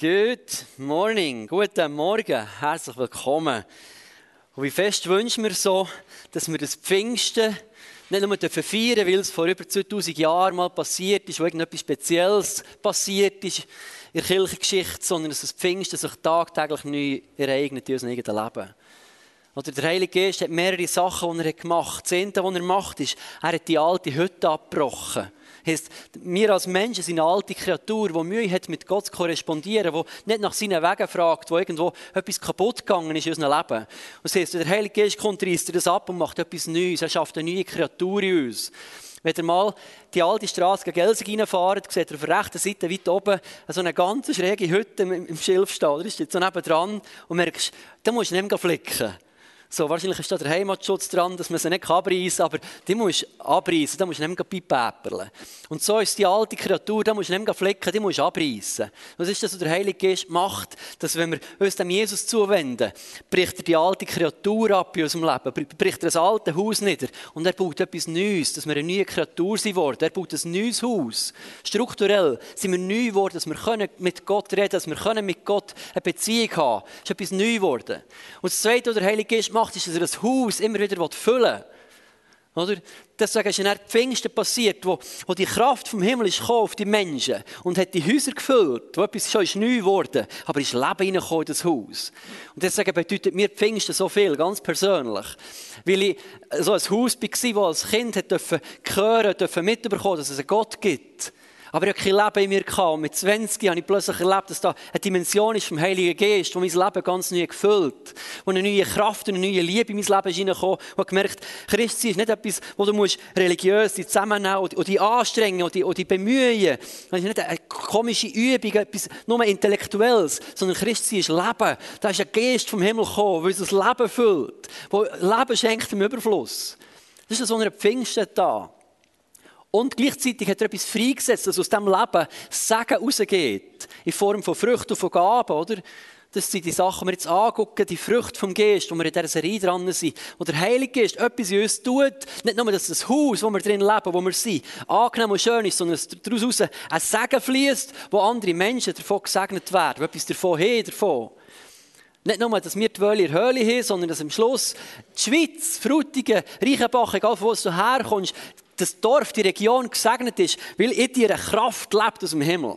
Good morning, guten Morgen, herzlich willkommen. Und wie fest wünschen wir so, dass wir das Pfingsten nicht nur feiern weil es vor über 2000 Jahren mal passiert ist, wo irgendetwas Spezielles passiert ist in der Kirchengeschichte, sondern dass das Pfingsten sich tagtäglich neu ereignet in unserem eigenen Leben. Oder der Heilige Geist hat mehrere Sachen, die er gemacht hat. Das Zehnte, was er macht, ist, er hat die alte Hütte abgebrochen. Heißt, wir als Menschen sind eine alte Kreatur, die Mühe hat, mit Gott zu korrespondieren, die nicht nach seinen Wegen fragt, wo irgendwo etwas kaputt gegangen ist in unserem Leben. Und das heisst, der Heilige Geist kommt, reißt das ab und macht etwas Neues. Er schafft eine neue Kreatur in uns. Wenn ihr mal die alte Straße gegen Gelsig reinfahrt, seht ihr auf der rechten Seite weit oben so eine ganz schräge Hütte im Schilf stehen. Da ist jetzt so nebendran und merkst, da musst du nicht mehr flicken. So, wahrscheinlich ist da der Heimatschutz dran, dass man sie nicht abreißen kann, aber die musst du abreißen, da musst du nicht mehr pipäperlen. Und so ist die alte Kreatur, da musst du nicht flicken, die musst du abreißen. Das ist das, was der Heilige Geist macht, dass wenn wir uns dem Jesus zuwenden, bricht er die alte Kreatur ab in unserem Leben, bricht er das alte Haus nieder und er baut etwas Neues, dass wir eine neue Kreatur sind worden. Er baut ein neues Haus. Strukturell sind wir neu geworden, dass wir mit Gott reden können, dass wir mit Gott eine Beziehung haben können. Es ist etwas neu geworden. Und das Zweite, was der Heilige Geist macht, macht, ist, dass er das Haus immer wieder füllen will. Oder? Deswegen ist dann Pfingsten passiert, wo, wo die Kraft vom Himmel ist auf die Menschen und hat die Häuser gefüllt, wo etwas schon ist neu geworden, aber ist Leben reingekommen in das Haus. Und deswegen bedeutet mir Pfingsten so viel, ganz persönlich. Weil ich so ein Haus war, wo als Kind dürfen hören, dürfen mitbekommen, dass es einen Gott gibt. Aber ich hatte kein Leben in mir. Und mit 20 habe ich plötzlich erlebt, dass da eine Dimension ist vom Heiligen Geist, die mein Leben ganz neu gefüllt. Wo eine neue Kraft und eine neue Liebe in mein Leben ist reingekommen. Und gemerkt, Christsein ist nicht etwas, wo du musst religiös dich zusammennehmen und dich anstrengen und und dich bemühen. Das ist nicht eine komische Übung, etwas nur Intellektuelles, sondern Christsein ist Leben. Da ist ein Geist vom Himmel gekommen, der das Leben füllt, wo Leben schenkt im Überfluss. Das ist so eine Pfingsten da. Und gleichzeitig hat er etwas freigesetzt, dass aus diesem Leben Segen rausgeht. In Form von Früchten und von Gaben, oder? Das sind die Sachen, die wir jetzt angucken, die Früchte vom Geist, wo wir in dieser Serie dran sind. Und der Heilige Geist etwas in uns tut. Nicht nur, dass das Haus, wo wir drin leben, wo wir sind, angenehm und schön ist, sondern dass daraus ein Segen fließt, wo andere Menschen davon gesegnet werden, wo etwas davon haben, davon. Nicht nur, dass wir die Wölle in der Höhle haben, sondern dass am Schluss die Schweiz, Frutigen, Reichenbach, egal von wo du herkommst, das Dorf, die Region gesegnet ist, weil in dir eine Kraft lebt aus dem Himmel.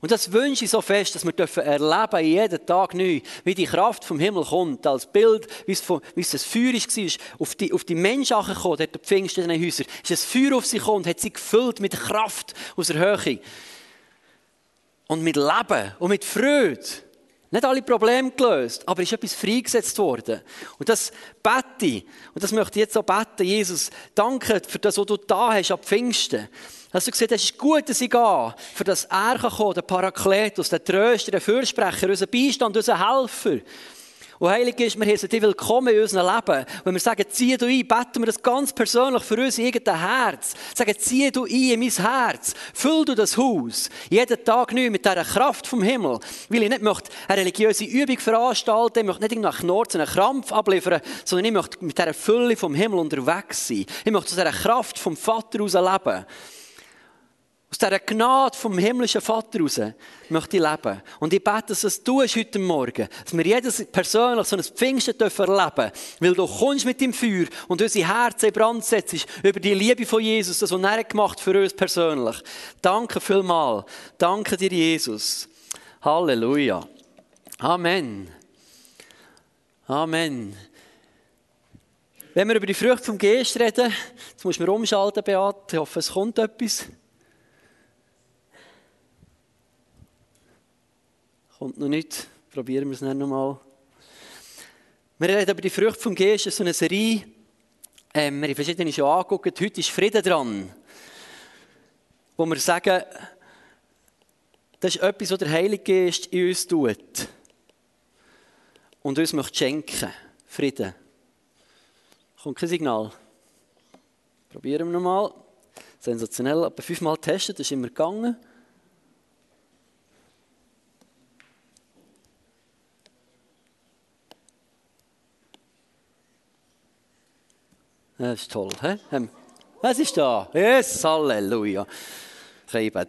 Und das wünsche ich so fest, dass wir dürfen erleben, jeden Tag neu, wie die Kraft vom Himmel kommt, als Bild, wie es, von, wie es das Feuer war, auf die, auf die Menschen gekommen, dort der Pfingst in den Häusern, ist das Feuer auf sie gekommen hat sie gefüllt mit Kraft aus der Höhe. Und mit Leben und mit Freude. Nicht alle Probleme gelöst, aber ist etwas freigesetzt worden. Und das bete ich, und das möchte ich jetzt auch beten, Jesus, danke für das, was du da hast ab Pfingsten. Dass du gesagt hast, es ist gut, dass ich gehe, für das er kann kommen, der Parakletus, der Tröster, der Fürsprecher, unser Beistand, unser Helfer. Und Heilige ist, wir heißen dich willkommen in unserem Leben. Wenn wir sagen, zieh du ein, beten wir das ganz persönlich für uns in irgendein Herz. Sagen, zieh du ein in mein Herz. Füll du das Haus. Jeden Tag neu mit dieser Kraft vom Himmel. Weil ich nicht möchte eine religiöse Übung veranstalten, ich möchte nicht nach Knorz einen Krampf abliefern, sondern ich möchte mit dieser Fülle vom Himmel unterwegs sein. Ich möchte aus dieser Kraft vom Vater aus leben. Aus dieser Gnade vom himmlischen Vater raus möchte ich leben. Und ich bete, dass du es tust heute Morgen. Dass wir jedes persönlich so ein Pfingsten dürfen Weil du kommst mit dem Feuer und unsere Herzen in Brand setzt über die Liebe von Jesus, das, was er gemacht für uns persönlich. Danke vielmals. Danke dir, Jesus. Halleluja. Amen. Amen. Wenn wir über die Früchte vom Geist reden, jetzt muss man umschalten, Beat. Ich hoffe, es kommt etwas. Kommt noch nicht. Probieren wir es dann nochmal. Wir reden über die Früchte vom Geist, so eine Serie. Ähm, wir haben verschiedene schon angeguckt. Heute ist Frieden dran. Wo wir sagen, das ist etwas, was der Heilige Geist in uns tut. Und uns möchte schenken. Frieden. Kommt kein Signal. Probieren wir nochmal. Sensationell. Aber fünfmal testen, das ist immer gegangen. Das ist toll. He? Was ist da? Yes, Halleluja.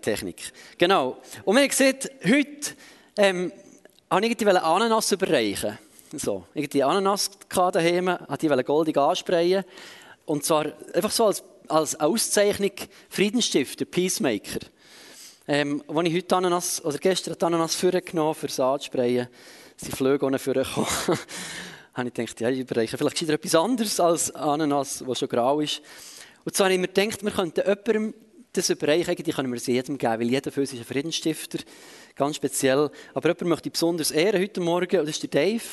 Technik. Genau. Und wir sehen heute ähm, habe ich irgendwie Ananas überreichen. So, irgendwie Ananas daheim, wollte die goldig ansprayen. Und zwar einfach so als, als Auszeichnung Friedensstifter, Peacemaker. Ähm, als ich heute Ananas, oder gestern Ananas vorgenommen für das Ansprayen, sind Flüge ohne vorgekommen. habe ich gedacht, ja, ich überreiche vielleicht etwas anderes als Ananas, das schon grau ist. Und zwar habe ich mir gedacht, wir könnten jemandem das überreichen, eigentlich können wir es jedem geben, weil jeder für uns ist ein Friedensstifter, ganz speziell. Aber jemand möchte ich besonders ehren heute Morgen, und das ist der Dave.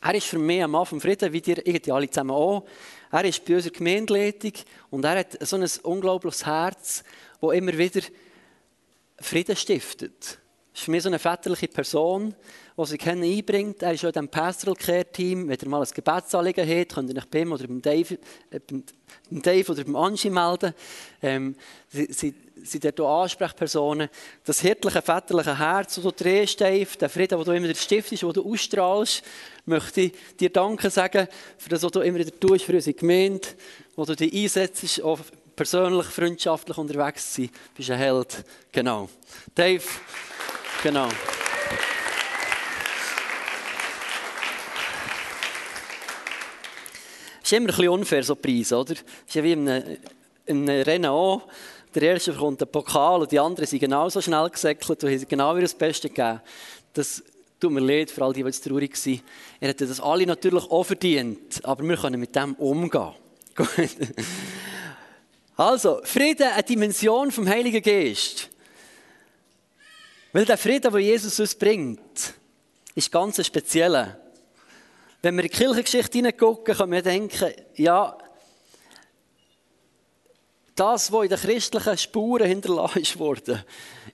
Er ist für mich ein Mann vom Frieden, wie dir irgendwie alle zusammen auch. Er ist bei unserer Gemeindeleitung und er hat so ein unglaubliches Herz, das immer wieder Frieden stiftet. Das ist für mich so eine väterliche Person, die sich einbringt. Er ist auch in diesem Pastoral Care Team. Wenn ihr mal ein Gebetsanliegen habt, könnt ihr euch bei ihm oder beim Dave, äh, beim Dave oder beim Angie melden. Ähm, sie, sie, sind dort auch Ansprechpersonen. Das hirtliche, väterliche Herz, das du drehst, Dave, der Frieden, den du immer stiftest, den du ausstrahlst, möchte ich dir danken sagen für das, was du immer wieder tust für unsere Gemeinde, wo du dich einsetzt, auch persönlich, freundschaftlich unterwegs zu sein. Du bist ein Held. Genau. Dave, genau. Ist immer ein bisschen unfair, so Preise, oder? Das ist ja wie in einem, in einem Rennen auch. Der erste bekommt den Pokal und die anderen sind genauso schnell gesäckelt und haben genau wieder das Beste gegeben. Das tut mir leid für all die, die jetzt traurig waren. Er hätte das alle natürlich auch verdient, aber wir können mit dem umgehen. also, Frieden, eine Dimension vom Heiligen Geist. Weil der Frieden, den Jesus uns bringt, ist ganz speziell. Wenn wir in die Kirchengeschichte hineingucken, können wir denken, ja, das, was in den christlichen Spuren hinterlassen wurde,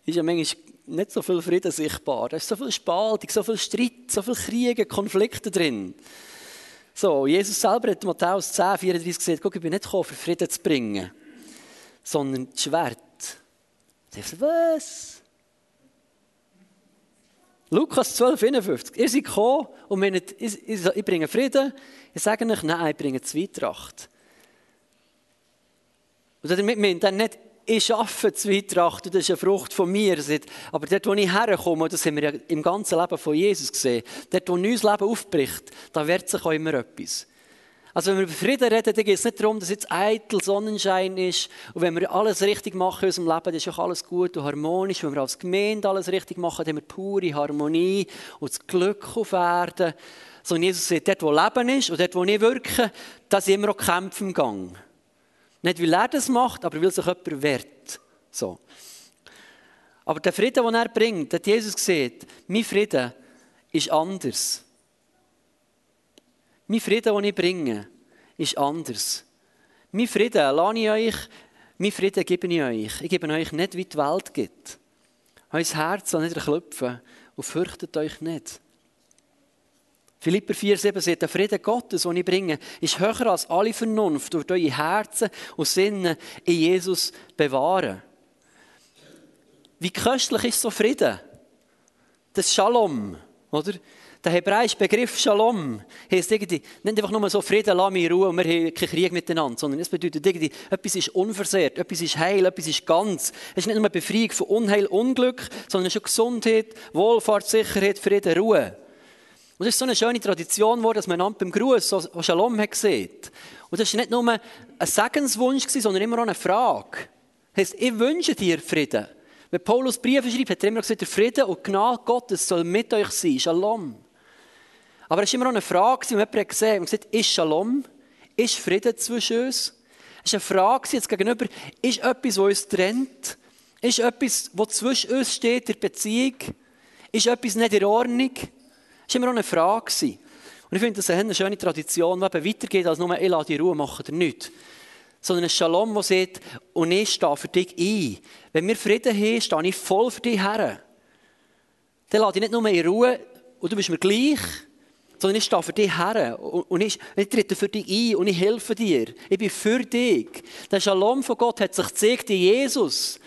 ist ja manchmal nicht so viel Frieden sichtbar. Da ist so viel Spaltung, so viel Streit, so viel Kriege, Konflikte drin. So, Jesus selber hat Matthäus 10, 34 gesagt, guck, ich bin nicht gekommen, für Frieden zu bringen, sondern das Schwert. Ich so, was? Lukas 12, 51. Ihr seid gekommen und ich, bringe Frieden. Ich sage euch, nein, ich bringe Zweitracht. Und damit meint er nicht, ich arbeite Zweitracht und das ist eine Frucht von mir. Aber dort, wo ich herkomme, das haben wir ja im ganzen Leben von Jesus gesehen, dort, wo unser Leben aufbricht, da wird sich auch immer etwas. Also wenn wir über Frieden reden, dann geht es nicht darum, dass jetzt eitel Sonnenschein ist und wenn wir alles richtig machen in unserem Leben, dann ist auch alles gut und harmonisch. Wenn wir als Gemeinde alles richtig machen, dann haben wir pure Harmonie und das Glück auf Erden. Sondern Jesus sagt, dort wo Leben ist und dort wo ich wirke, da sind immer auch Kämpfe im Gang. Nicht, weil er das macht, aber weil sich jemand wehrt. So. Aber der Frieden, den er bringt, hat Jesus gesagt, mein Frieden ist anders. Mein Frieden, den ich bringe, ist anders. Mein Frieden lasse ich euch, mein Frieden gebe ich euch. Ich gebe euch nicht, wie die Welt gibt. Euer Herz soll nicht erklopfen und fürchtet euch nicht. Philipper 4,7 sagt, der Frieden Gottes, den ich bringe, ist höher als alle Vernunft, durch eure Herzen und Sinne in Jesus bewahren. Wie köstlich ist so Frieden? Das Shalom, oder? Der hebräische Begriff Shalom heisst irgendwie, nicht einfach nur so Frieden, lass in Ruhe und wir haben keinen Krieg miteinander, sondern es bedeutet irgendwie, etwas ist unversehrt, etwas ist heil, etwas ist ganz. Es ist nicht nur eine Befreiung von Unheil, Unglück, sondern es ist auch Gesundheit, Wohlfahrt, Sicherheit, Frieden, Ruhe. Und das ist so eine schöne Tradition geworden, dass man einander beim Gruß so Shalom hat gesehen. Und das war nicht nur ein Segenswunsch, sondern immer auch eine Frage. Das heisst, ich wünsche dir Frieden. Wenn Paulus Briefe schreibt, hat er immer gesagt, der Frieden und Gnade Gottes soll mit euch sein. Shalom. Aber es war immer auch eine Frage, die jemand hat gesehen und gesagt, ist Shalom? Ist Frieden zwischen uns? Es war eine Frage jetzt gegenüber, ist etwas, was uns trennt? Ist etwas, was zwischen uns steht, der Beziehung? Ist etwas nicht in Ordnung? Das war immer auch eine Frage. Und ich finde, das ist eine schöne Tradition, die weitergeht, als nur, ich lasse die Ruhe machen oder nicht. Sondern ein Shalom, der sagt, und ich stehe für dich ein. Wenn wir Frieden haben, stehe ich voll für dich her. Dann lasse ich nicht nur in Ruhe, und du bist mir gleich, sondern ich stehe für dich her und ich, ich trete für dich ein und ich helfe dir. Ich bin für dich. Der Shalom von Gott hat sich gezeigt in Jesus.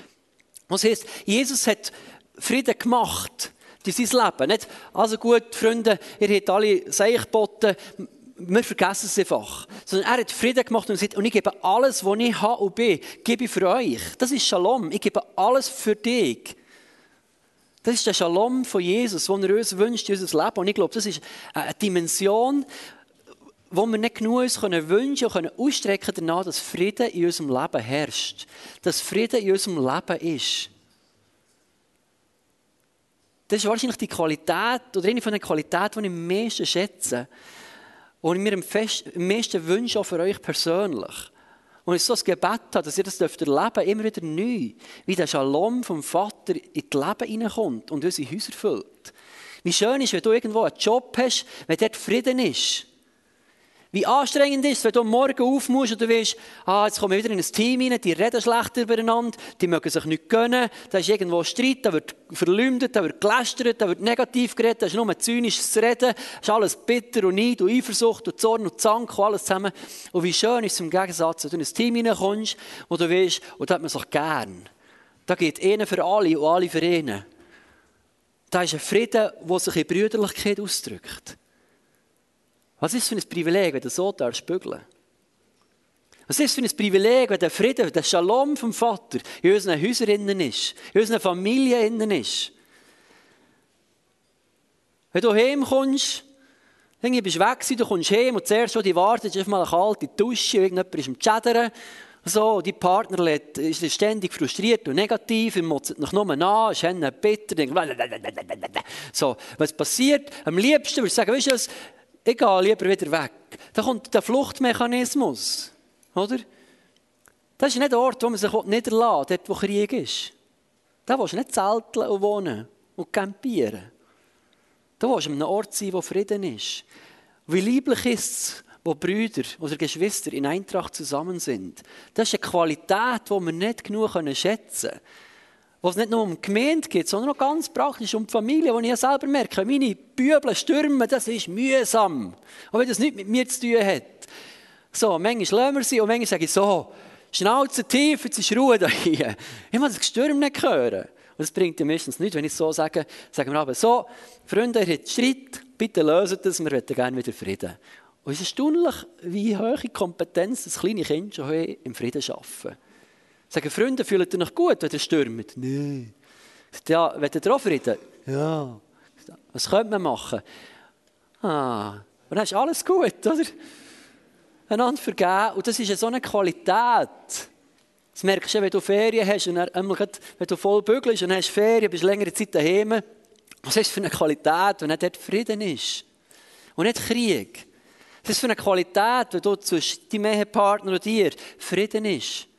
Was heißt, Jesus hat Frieden gemacht durch sein Leben. Nicht, also gut, Freunde, ihr habt alle Seichboten, wir vergessen es einfach. Sondern er hat Frieden gemacht und gesagt, und ich gebe alles, was ich habe und bin, gebe ich für euch. Das ist Shalom. Ich gebe alles für dich. Das ist der Shalom von Jesus, den er uns wünscht in unser Leben. Und ich glaube, das ist eine Dimension, wo wir nicht genug uns können wünschen und ausstrecken danach, dass Frieden in unserem Leben herrscht. Dass Frieden in unserem Leben ist. Das ist wahrscheinlich die Qualität, oder eine von den Qualitäten, die ich am meisten schätze. Und ich mir am meisten wünsche, auch für euch persönlich. Und ich so ein Gebet habe, dass ihr das dürft, immer wieder neu. Wie der Shalom vom Vater in das Leben hineinkommt und unsere Häuser füllt. Wie schön ist, wenn du irgendwo einen Job hast, wenn dort Frieden ist. Wie anstrengend ist es, wenn du Morgen auf musst und du weißt, ah, jetzt kommen wir wieder in ein Team rein, die reden schlecht übereinander, die mögen sich nicht gönnen, da ist irgendwo Streit, da wird verleumdet, da wird gelästert, da wird negativ geredet, da ist nur zynisches Reden, ist alles bitter und Neid und Eifersucht und Zorn und Zank und alles zusammen. Und wie schön ist es im Gegensatz, wenn du in ein Team reinkommst, wo du weißt, und da hat man sich gern. Da geht einer für alle und alle für einen. Da ist ein Frieden, der sich in Brüderlichkeit ausdrückt. Was ist für ein Privileg, wenn du so darfst bügeln? Was ist für ein Privileg, wenn der Frieden, der Shalom vom Vater in unseren Häusern ist, in unseren Familien ist? Wenn du heimkommst, dann bist du weg, du kommst heim und zuerst schon die wartet, einfach mal eine kalte Dusche, irgendjemand ist am Chattern. So, die Partner ist ständig frustriert und negativ, er motzt noch nur an, ist bitter, denkt, so, was passiert? Am liebsten würde ich sagen, weißt du was, ich gehe lieber wieder weg. Da kommt der Fluchtmechanismus. Oder? Das ist nicht der Ort, wo man sich niederlässt, dort wo Krieg ist. Da willst du nicht zelteln und wohnen und campieren. Da willst du an einem Ort sein, wo Frieden ist. Wie lieblich ist es, wo Brüder oder Geschwister in Eintracht zusammen sind. Das ist eine Qualität, die wir nicht genug schätzen können wo es nicht nur um die Gemeinde geht, sondern auch ganz praktisch um die Familie, wo ich ja selber merke, meine Bübel stürmen, das ist mühsam. Auch wenn das nichts mit mir zu tun hat. So, manchmal lassen wir sie und manchmal sage ich so, Schnauze tief, jetzt ist Ruhe da hier. Ich muss das Gestürm nicht hören. Und das bringt ja meistens nichts, wenn ich so sage, sagen wir aber so, Freunde, ihr habt Streit, bitte löst das, wir möchten gerne wieder Frieden. Und es ist erstaunlich, wie hohe Kompetenz das kleine Kind schon im Frieden arbeiten. Sagen Freunde, fühlt ihr euch gut, wenn ihr stürmt? Nein. Ja, wollt ihr auch Frieden? Ja. Was könnte man machen? Ah, und dann ist alles gut, oder? Einander vergeben. Und das ist so eine Qualität. Das merkst du, wenn du Ferien hast und dann, wenn du voll bügelst und hast Ferien, bist längere Zeit daheim. Was ist das für eine Qualität, wenn dort Frieden ist? Und nicht Krieg. Das ist für eine Qualität, wenn du zwischen deinem Ehepartner und dir Frieden ist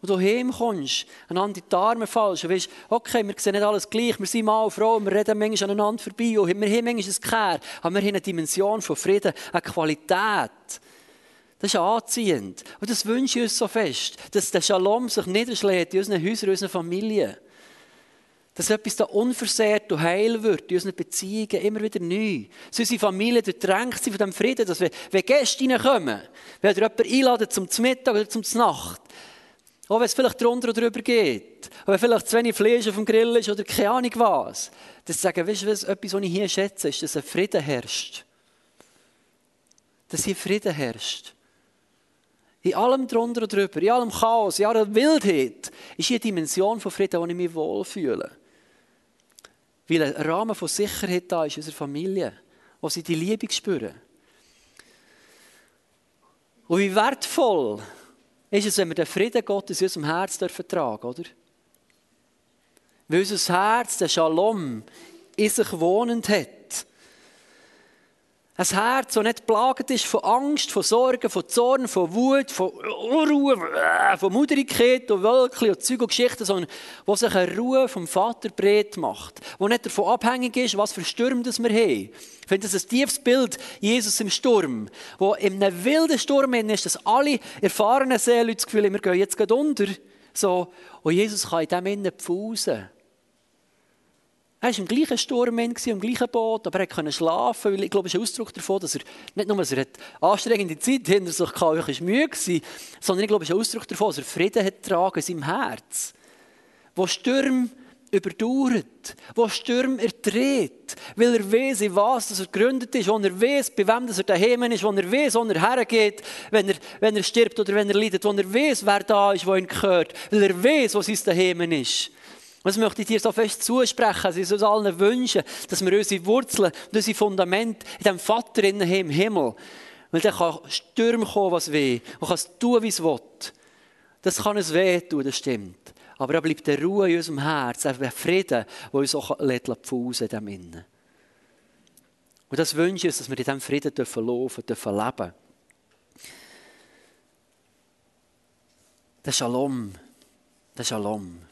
und du heimkommst, einander in die Arme fallst und weißt, okay, wir sehen nicht alles gleich, wir sind und Frau, wir reden manchmal aneinander vorbei und wir haben manchmal ein Kehr, aber wir haben eine Dimension von Frieden, eine Qualität. Das ist anziehend. Und das wünsche ich uns so fest, dass der Shalom sich niederschlägt in unseren Häusern, in unseren Familien. Dass etwas da unversehrt und heil wird in unseren Beziehungen, immer wieder neu. Dass unsere Familie durchdrängt sind von diesem Frieden, dass wir, wenn Gäste reinkommen, wenn jemand einladen zum Mittag oder zum Nacht, auch wenn es vielleicht drunter oder drüber geht. Auch wenn vielleicht zu wenig Fleisch auf dem Grill ist oder keine Ahnung was. Das sagen, weißt du was, etwas, was ich hier schätze, ist, dass ein Frieden herrscht. Dass hier Frieden herrscht. In allem drunter und drüber, in allem Chaos, in aller Wildheit, ist hier eine Dimension von Frieden, wo ich mich wohlfühle. Weil ein Rahmen von Sicherheit da ist in unserer Familie, wo sie die Liebe spüren. Und wie wertvoll ist es, wenn wir den Frieden Gottes in unserem Herz tragen oder? Weil unser Herz, der Shalom, in sich wohnend hat. Ein Herz, das nicht plagt ist von Angst, von Sorgen, von Zorn, von Wut, von Unruhe, von Muderigkeit und Wölkchen und Zeug und Geschichten, sondern wo sich eine Ruhe vom Vater breit macht. Wo nicht davon abhängig ist, was für Sturm das wir haben. Ich finde das ein tiefes Bild, Jesus im Sturm. Wo in einem wilden Sturm ist, dass alle erfahrenen Seelen das Gefühl haben, wir gehen jetzt unter. So. Und Jesus kann in dem Innen pfusen. Er war im gleichen Sturm, im gleichen Boot, aber er konnte schlafen, weil ich glaube, es ist ein Ausdruck davon, dass er nicht nur dass er anstrengende Zeit hinter sich hatte, müde war, sondern ich glaube, es ist ein Ausdruck davon, dass er Frieden hat tragen in seinem Herz. Wo Stürme überdauert, wo Stürme erträgt, weil er weiß, in was er gegründet ist, wo er weiß, bei wem dass er daheim ist, wo er weiß, wo er hergeht, wenn er, wenn er stirbt oder wenn er leidet, wo er weiß, wer da ist, wo ihn gehört, weil er weiß, wo sein daheim ist. Was möchte ich dir so fest zusprechen, dass ich uns allen wünschen, dass wir unsere Wurzeln und unsere Fundamente in dem Vater im Himmel. Weil dann kann Stürme kommen, was weh. Und kann es tun, wie es will. Das kann es weh tun, das stimmt. Aber da bleibt eine Ruhe in unserem Herz, ein Frieden, der uns auch pfusen in dem Und das wünsche ich uns, dass wir in diesem Frieden dürfen laufen dürfen leben. Der Shalom. Der Shalom.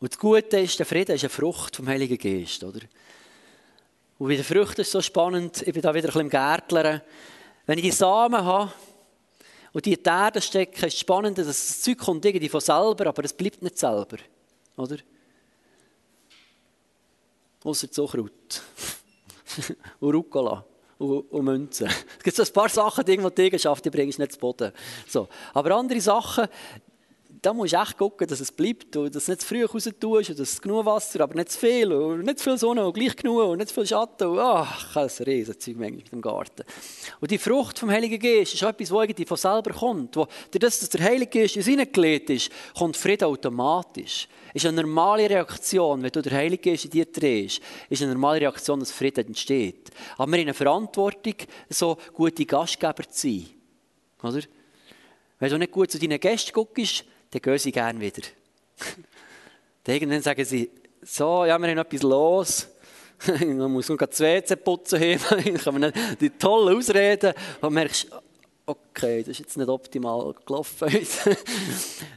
Und das Gute ist, der Frieden ist eine Frucht vom Heiligen Geist, oder? Und bei den Früchten ist so spannend, ich bin da wieder ein bisschen im Gärtlern. Wenn ich die Samen habe und die in die Erde stecke, ist es spannend, dass das Zeug kommt irgendwie von selber, aber es bleibt nicht selber, oder? Außer Zuckerhut. und Rucola. Und, und Münzen. Es gibt so ein paar Sachen, die irgendwo die Eigenschaften bringst nicht zu Boden. So. Aber andere Sachen, da musst du echt gucken, dass es bleibt und dass du nicht zu früh raus tust und dass es genug Wasser, aber nicht zu viel und nicht zu viel Sonne und gleich genug und nicht zu viel Schatten. Und, ach, das Riesenzeug mit dem Garten. Und die Frucht vom Heiligen Geist ist etwas, das irgendwie von selber kommt. Wo, das, dass der Heilige Geist in uns hineingelegt ist, kommt Frieden automatisch. Ist eine normale Reaktion, wenn du der Heilige Geist in dir drehst, ist eine normale Reaktion, dass Frieden entsteht. Aber wir haben eine Verantwortung, so gute Gastgeber zu sein. Oder? Wenn du nicht gut zu deinen Gästen guckst, dann gehen sie gerne wieder. dann irgendwann sagen sie, so, ja, wir haben etwas los. man muss nur das WC putzen dann kann man die tolle Ausreden und merkst, okay, das ist jetzt nicht optimal gelaufen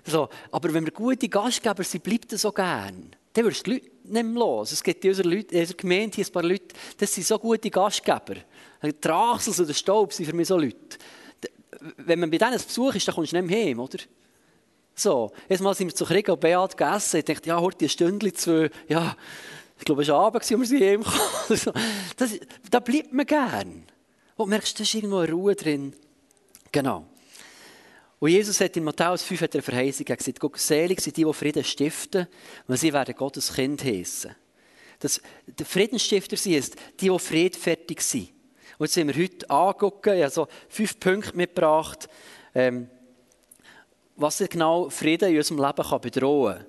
so, aber wenn wir gute Gastgeber sind, bleibt das so gern. Dann wirst du die Leute nicht mehr los. Es gibt in unserer, Leute, in unserer Gemeinde ein paar Leute, das sind so gute Gastgeber. Die Rachsels oder Staub sind für mich so Leute. Wenn man bei denen Besuch ist, dann kommst du nicht mehr heim, oder? So, jetzt sind wir zu Krieg und Beat gegessen. Ich dachte, ja, heute ein Stündchen, zwei, ja, ich glaube, es war Abend, als wir sie heimkamen. Das, da bleibt man gern. Und merkst, da ist irgendwo eine Ruhe drin. Genau. Und Jesus hat in Matthäus 5 hat eine Verheißung gesagt, Gott, selig sind die, die Frieden stiften, weil sie werden Gottes Kind heissen. Das, der Friedensstifter sind die, die friedfertig sind. Und jetzt sind wir heute angucken, ich habe fünf Punkte mitgebracht. Ähm, was genau Frieden in unserem Leben kann bedrohen kann.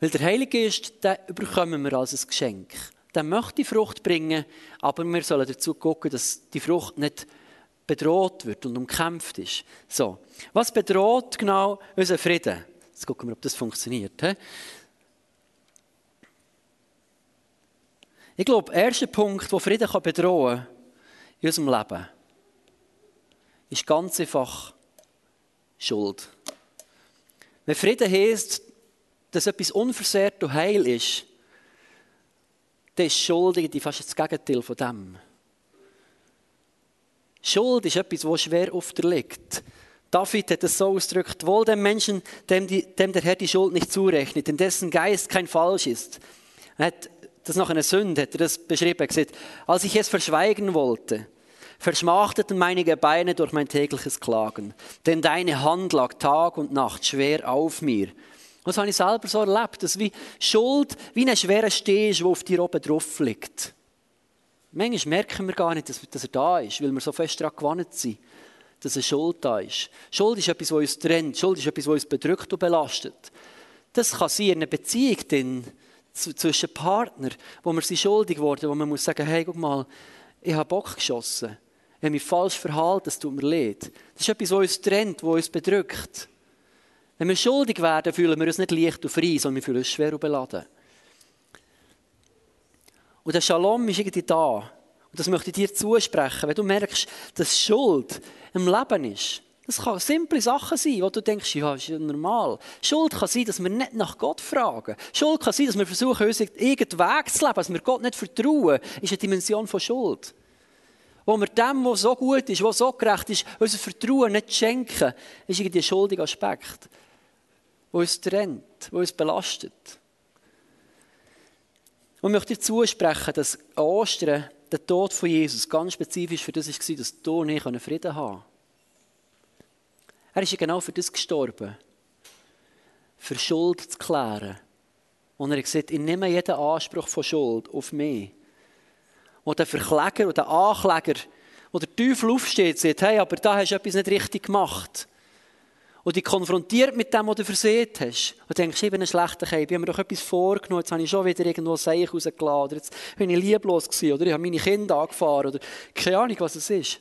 Weil der Heilige Geist, den bekommen wir als ein Geschenk. Der möchte die Frucht bringen, aber wir sollen dazu gucken, dass die Frucht nicht bedroht wird und umkämpft ist. So, was bedroht genau unseren Frieden? Jetzt gucken wir, ob das funktioniert. He? Ich glaube, der erste Punkt, der Frieden bedrohen kann in unserem Leben, ist ganz einfach Schuld. Wenn Frieden heisst, dass etwas unversehrt und heil ist, dann ist Schuld fast das Gegenteil von dem. Schuld ist etwas, das schwer aufliegt. David hat es so ausgedrückt, wohl dem Menschen, dem, die, dem der Herr die Schuld nicht zurechnet, in dessen Geist kein Falsch ist. Er hat das nach einer Sünde, hat er das beschrieben, gesagt, als ich es verschweigen wollte, verschmachteten meine Gebeine durch mein tägliches Klagen. Denn deine Hand lag Tag und Nacht schwer auf mir. Das habe ich selber so erlebt, dass wie Schuld wie ein schwerer Steh ist, der auf dir oben drauf liegt. Manchmal merken wir gar nicht, dass, dass er da ist, weil wir so fest daran gewohnt sind, dass eine Schuld da ist. Schuld ist etwas, was uns trennt. Schuld ist etwas, was uns bedrückt und belastet. Das kann sein in einer Beziehung denn, zwischen Partnern, wo man sich schuldig wurde, wo man muss sagen, hey, guck mal, ich habe Bock geschossen wenn mich falsch verhalte, das tut mir leid. Das ist etwas, was uns trennt, was uns bedrückt. Wenn wir schuldig werden, fühlen wir uns nicht leicht und frei, sondern wir fühlen uns schwer und beladen. Und der Shalom ist irgendwie da. Und das möchte ich dir zusprechen. Wenn du merkst, dass Schuld im Leben ist, das kann simple Sachen sein, wo du denkst, ja, ist ja normal. Schuld kann sein, dass wir nicht nach Gott fragen. Schuld kann sein, dass wir versuchen, unseren eigenen Weg zu leben, dass wir Gott nicht vertrauen. Das ist eine Dimension von Schuld wo wir dem, was so gut ist, was so gerecht ist, unser Vertrauen nicht schenken, ist irgendwie ein schuldiger Aspekt, der uns trennt, der uns belastet. Und ich möchte dir zusprechen, dass Ostern der Tod von Jesus ganz spezifisch für das war, dass du und ich Frieden haben können. Er ist ja genau für das gestorben, für Schuld zu klären. Und er hat gesagt, ich nehme jeden Anspruch von Schuld auf mich wo der Verkläger oder der Ankläger, wo der Teufel aufsteht, sagt, hey, aber da hast du etwas nicht richtig gemacht. und dich konfrontiert mit dem, was du versehen hast, und denkst, ich bin ein schlechter Kind, ich habe mir doch etwas vorgenommen, jetzt habe ich schon wieder irgendwo ein Seich rausgeladen, oder jetzt bin ich lieblos gewesen, oder ich habe meine Kinder angefahren, oder keine Ahnung, was es ist.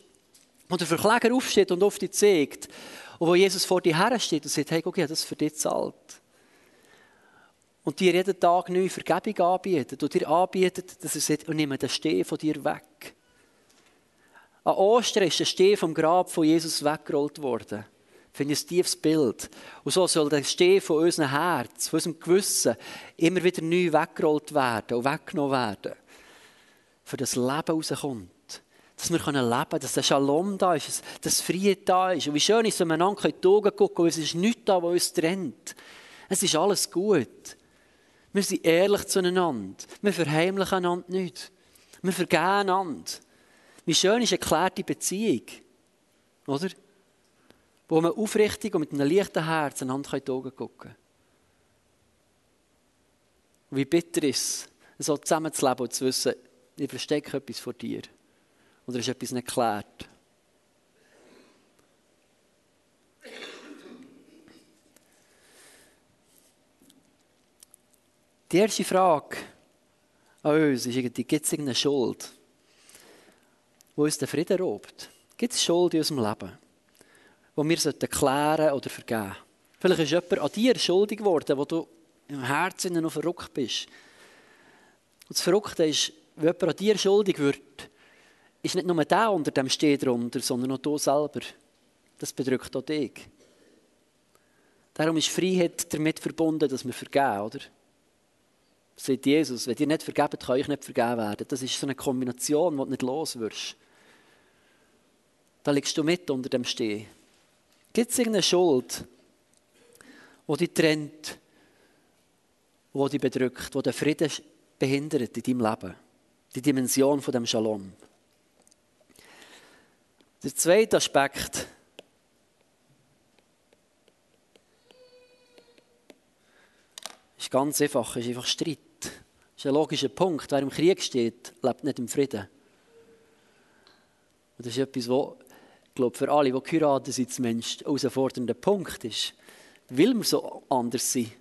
Und der Verkläger aufsteht und auf dich zeigt, und wo Jesus vor dir her steht und sagt, hey, guck, ich habe das für dich zahlt. Und dir jeden Tag neue Vergebung anbietet und dir anbietet, dass er sagt, und nehme den Steh von dir weg. An Ostern ist der Steh vom Grab von Jesus weggerollt worden. Finde ich ein tiefes Bild. Und so soll der Steh von unserem Herz, von unserem Gewissen immer wieder neu weggerollt werden und weggenommen werden. Für das Leben rauskommt. Dass wir leben können, dass der Shalom da ist, dass Frieden da ist. Und wie schön ist wenn wir einander in die Augen gucken und es ist nichts da, was uns trennt. Es ist alles gut. Wir sind ehrlich zueinander. Wir verheimlichen einander nicht. Wir vergeben einander. Wie schön ist eine geklärte Beziehung. Oder? Wo man aufrichtig und mit einem leichten Herz einander in die Augen gucken kann. Wie bitter ist es, so zusammenzuleben und zu wissen, ich verstecke etwas vor dir. Oder ist etwas nicht geklärt. Die erste Frage an uns ist gibt es irgendeine Schuld? wo uns den Frieden raubt? Gibt es Schuld in unserem Leben, die wir klären oder vergeben Vielleicht ist jemand an dir schuldig geworden, wo du im Herzen noch verrückt bist. Und das Verrückte ist, wenn jemand an dir schuldig wird, ist nicht nur der unter dem steht drunter, sondern auch du selber. Das bedrückt auch dich. Darum ist Freiheit damit verbunden, dass wir vergeben, oder? Sagt Jesus, wenn ihr nicht vergebt, kann ich nicht vergeben werden. Das ist so eine Kombination, die du nicht los wirst. Da liegst du mit unter dem Stehen. Gibt es irgendeine Schuld, die dich trennt, die dich bedrückt, die den Frieden behindert in deinem Leben? Die Dimension von dem Shalom. Der zweite Aspekt ist ganz einfach, ist einfach Streit. Das ist ein logischer Punkt. Wer im Krieg steht, lebt nicht im Frieden. Und das ist etwas, was ich glaube, für alle, die geheiratet sind, zumindest ein herausfordernder Punkt ist. Weil wir so anders sind,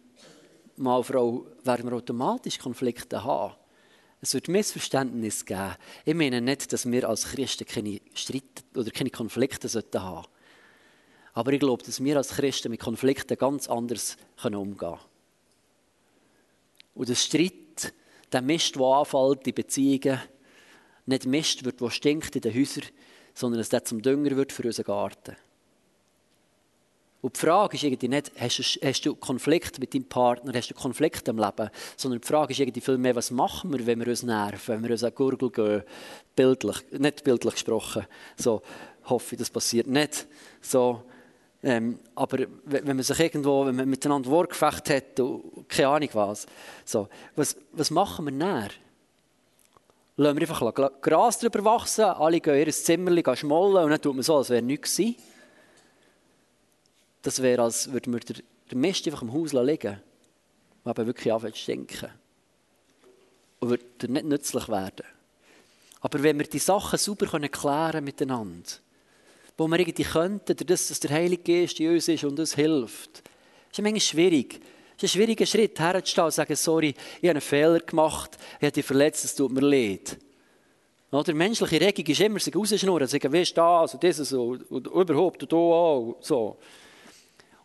und Frau, werden wir automatisch Konflikte haben. Es wird Missverständnisse geben. Ich meine nicht, dass wir als Christen keine Streit oder keine Konflikte haben sollten Aber ich glaube, dass wir als Christen mit Konflikten ganz anders umgehen können. Und der Streit, der Mist, der anfällt in Beziehungen, nicht Mist wird, der stinkt in den Häusern, sondern dass der zum Dünger wird für unseren Garten. Und die Frage ist irgendwie nicht, hast du, hast du Konflikt mit deinem Partner, hast du Konflikt im Leben, sondern die Frage ist irgendwie viel mehr, was machen wir, wenn wir uns nerven, wenn wir uns an Gurgel gehen, bildlich, nicht bildlich gesprochen, so hoffe ich, das passiert nicht, so, ähm, aber wenn man sich irgendwo, wenn man miteinander Wortgefecht hat keine Ahnung was, so, was, was machen wir näher? Lassen wir einfach Gras drüber wachsen, alle gehen in ihr Zimmer schmollen und dann tut man so, als wäre nichts gewesen. Das wäre, als würden wir den Mist einfach im Haus liegen und eben wirklich anfangen zu stinken. Und würde nicht nützlich werden. Aber wenn wir die Sachen sauber klären können miteinander, wo wir irgendwie könnten, dass der Heilige Geist in uns ist und uns hilft, ist es manchmal schwierig. Es ist ein schwieriger Schritt, herzustehen und zu sagen, sorry, ich habe einen Fehler gemacht, ich habe dich verletzt, es tut mir leid. Oder menschliche Regung ist immer, sich rausschnurren, sagen, wie ist das und dieses und, und überhaupt und auch. So.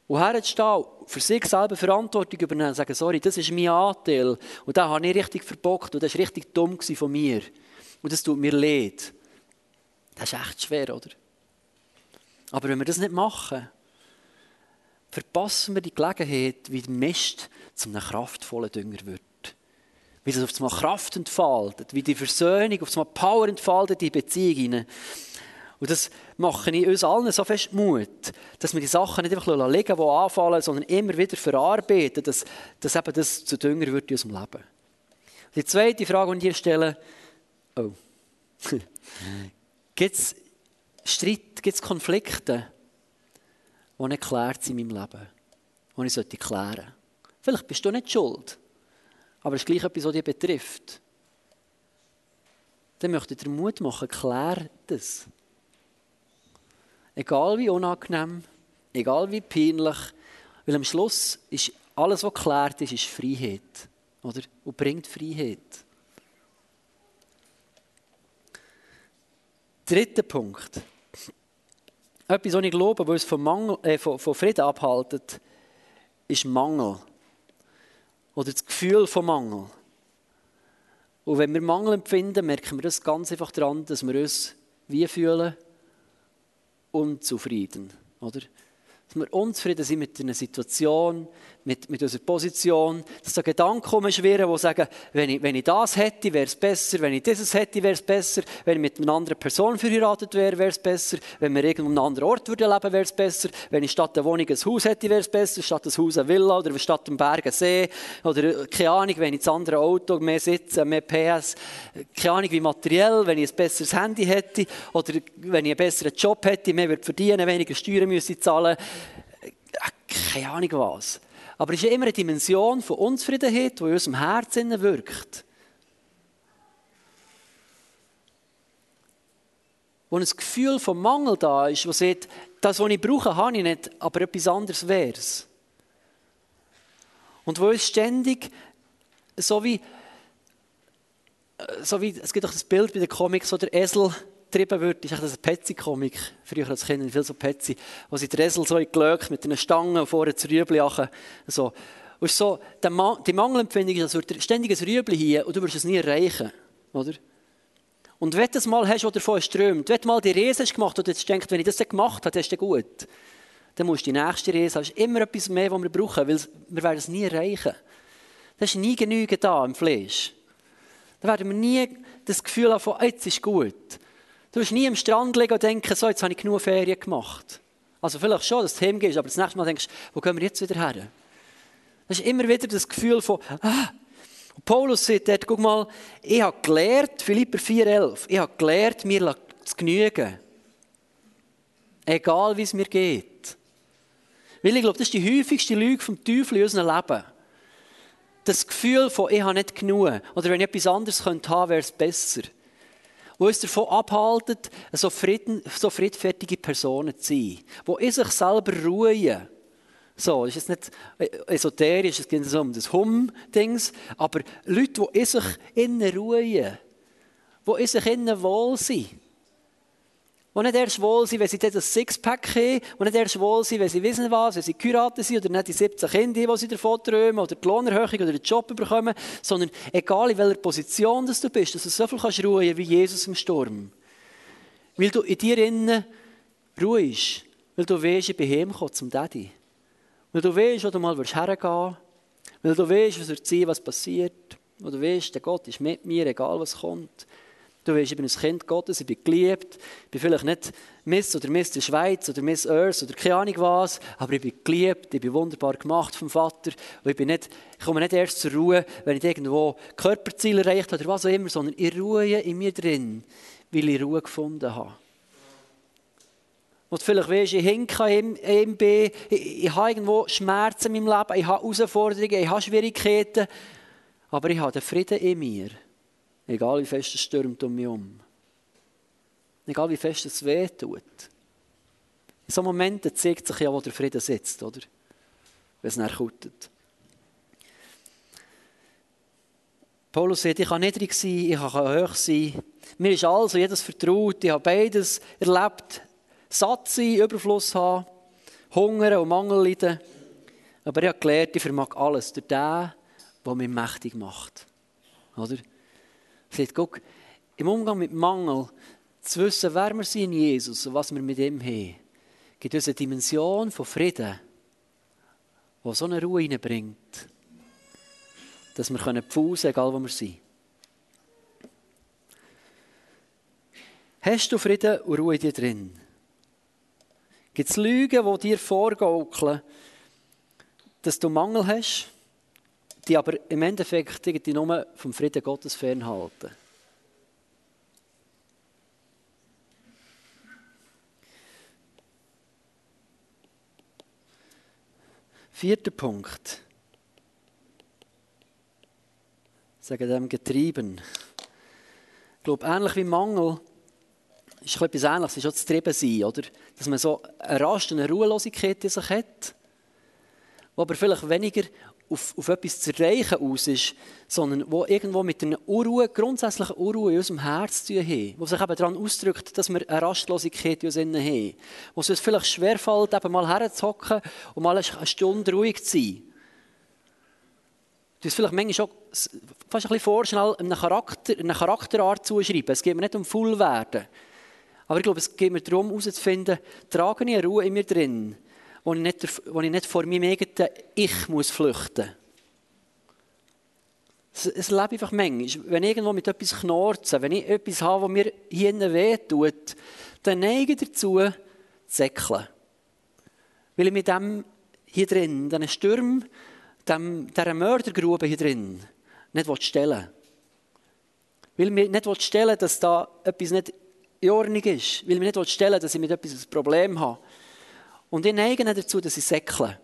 Und herzustehen, für sich selber Verantwortung übernehmen, sagen, sorry, das ist mein Anteil und da habe ich richtig verbockt und das war richtig dumm von mir. Und das tut mir leid. Das ist echt schwer, oder? Aber wenn wir das nicht machen, verpassen wir die Gelegenheit, wie der Mist zu einem kraftvollen Dünger wird. Wie das auf einmal Kraft entfaltet, wie die Versöhnung auf einmal Power entfaltet in die Beziehung hinein. Und das mache ich uns allen so fest Mut, dass wir die Sachen nicht einfach liegen die anfallen, sondern immer wieder verarbeiten, dass, dass eben das zu Dünger wird in unserem Leben. Die zweite Frage, die ich dir stelle, oh, gibt es Streit, gibt es Konflikte? die nicht geklärt sind in meinem Leben, die ich sollte klären Vielleicht bist du nicht schuld, aber es ist gleich etwas, was dich betrifft. Dann möchte ich dir Mut machen, klär das. Egal wie unangenehm Egal wie peinlich, weil am Schluss ist alles, was geklärt ist, ist Freiheit. Oder? Und bringt Freiheit. Dritter Punkt. Etwas, was ich glaube, was von, Mangel, äh, von, von Frieden abhaltet, ist Mangel. Oder das Gefühl von Mangel. Und wenn wir Mangel empfinden, merken wir das ganz einfach daran, dass wir uns wie fühlen? Unzufrieden. Oder? Dass wir unzufrieden sind mit einer Situation, mit, mit unserer Position, dass da Gedanken umschwirren, die sagen, wenn ich, wenn ich das hätte, wäre es besser, wenn ich dieses hätte, wäre es besser, wenn ich mit einer anderen Person verheiratet wäre, wäre es besser, wenn wir irgendwo an einem anderen Ort würde leben, wäre es besser, wenn ich statt der Wohnung ein Haus hätte, wäre es besser, statt ein Haus eine Villa oder statt einem Berg ein See oder keine Ahnung, wenn ich das andere Auto mehr sitze, mehr PS, keine Ahnung wie materiell, wenn ich ein besseres Handy hätte oder wenn ich einen besseren Job hätte, mehr würde verdienen, weniger Steuern müsste zahlen keine Ahnung was. Aber es ist immer eine Dimension von Unzufriedenheit, die in unserem Herzen wirkt. Wo ein Gefühl von Mangel da ist, wo sagt, das, was ich brauche, habe ich nicht, aber etwas anderes wäre es. Und wo uns ständig so wie, so wie, es gibt doch das Bild bei den Comics, so der Esel getrieben wird, ist das eine Petsy-Komik. Früher als Kind viel so Petsy, wo sie den Esel so gelögt mit einer Stange und vorne das Rüebli so. Und so, die Mangelempfindung ist, ständig ein Rüebli hier und du wirst es nie erreichen. Oder? Und wenn du das mal hast, was davon strömt, wenn du mal die Reise hast gemacht und jetzt denkst, wenn ich das dann gemacht habe, dann ist das gut. Dann musst du die nächste Reise, hast immer etwas mehr, was wir brauchen, weil wir werden es nie erreichen. Das ist nie genügend da im Fleisch. Da werden wir nie das Gefühl haben, jetzt ist gut. Du wirst nie am Strand liegen und denken, so, jetzt habe ich genug Ferien gemacht. Also vielleicht schon, dass du heimgehst, aber das nächste Mal denkst wo gehen wir jetzt wieder her? Das ist immer wieder das Gefühl von, ah. Und Paulus sagt dort, guck mal, ich habe gelernt, Philipper 4,11, ich habe gelernt, mir zu genügen. Egal, wie es mir geht. Weil ich glaube, das ist die häufigste Lüge vom Teufel in unserem Leben. Das Gefühl von, ich habe nicht genug. Oder wenn ich etwas anderes könnte haben, wäre es besser die uns davon abhalten, so, Frieden, so friedfertige Personen zu sein, die in sich selber ruhen. So, ist jetzt nicht esoterisch, es geht so um das Hum-Dings, aber Leute, die in sich innen ruhen, die in sich innen wohl sind die nicht erst wohl sind, wenn sie das Sixpack haben, die nicht erst wohl sind, wenn sie wissen was, wenn sie geheiratet sind oder nicht die 17 Kinder, die sie davon träumen oder die Lohnerhöhung oder den Job bekommen, sondern egal in welcher Position dass du bist, dass du so viel kannst ruhen wie Jesus im Sturm. Weil du in dir innen ruhst, weil du weißt, ich bin heimgekommen zum Daddy. Weil du weißt, wo du mal hergehen willst, weil du weißt, was, wird was passiert, weil du weißt, der Gott ist mit mir, egal was kommt. Du weißt, ich bin ein Kind Gottes, ich bin geliebt. Ich bin vielleicht nicht Miss oder Miss der Schweiz oder Miss Earth oder keine Ahnung was, aber ich bin geliebt, ich bin wunderbar gemacht vom Vater. Und ich, bin nicht, ich komme nicht erst zur Ruhe, wenn ich irgendwo Körperziele erreicht habe oder was auch immer, sondern ich ruhe in mir drin, weil ich Ruhe gefunden habe. Und vielleicht weißt, ich hinke im MB, ich, ich habe irgendwo Schmerzen in meinem Leben, ich habe Herausforderungen, ich habe Schwierigkeiten, aber ich habe den Frieden in mir. Egal wie fest es stürmt um mich herum. Egal wie fest es weh tut. In so Momenten zeigt sich ja, wo der Frieden sitzt, oder? Wenn es nachkutet. Paulus sagt, ich kann niedrig sein, ich kann hoch sein. Mir ist also jedes vertraut, ich habe beides erlebt. Satt sein, Überfluss haben, Hunger und Mangel leiden. Aber ich habe gelernt, ich vermag alles durch den, der mich mächtig macht. Oder? Sagt, guck, im Umgang mit Mangel, zu wissen, wer wir sind in Jesus und was wir mit ihm haben, gibt uns eine Dimension von Frieden, die so eine Ruhe hineinbringt, dass wir pfusen können, egal wo wir sind. Hast du Frieden und Ruhe in dir drin? Gibt es Lügen, die dir vorgaukeln, dass du Mangel hast? Die aber im Endeffekt die nur vom Frieden Gottes fernhalten. Vierter Punkt. Sagen dem getrieben. Ich glaube, ähnlich wie Mangel ist etwas Ähnliches, ist auch das Treiben oder? Dass man so eine Rast eine Ruhelosigkeit in sich hat, wo aber vielleicht weniger auf, auf etwas zu erreichen aus ist, sondern wo irgendwo mit einer Unruhe, grundsätzlichen Unruhe in unserem Herz zu tun haben, wo sich eben daran ausdrückt, dass wir eine Rastlosigkeit in uns haben, wo es uns vielleicht schwerfällt, eben mal herzuhocken und mal eine Stunde ruhig zu sein. Du vielleicht manchmal auch fast ein bisschen vorschnell einen Charakter, eine Charakterart zuschreiben. Es geht mir nicht um Full werden. Aber ich glaube, es geht mir darum, herauszufinden, trage ich eine Ruhe in mir drin, wo ich nicht, wo ich nicht vor meinem eigenen Ich muss flüchten muss. Es lebe einfach manchmal. Wenn ich irgendwo mit etwas knorze, wenn ich etwas habe, was mir hier wehtut, dann neige ich dazu, zu säckeln. Weil ich mit dem hier drin, diesen Sturm, dem, dieser Mördergrube hier drin, nicht stellen will. Weil ich nicht stellen dass da etwas nicht in Ordnung ist. Weil ich nicht stellen dass ich mit etwas ein Problem habe. Und ich neige dazu, dass ich säckle.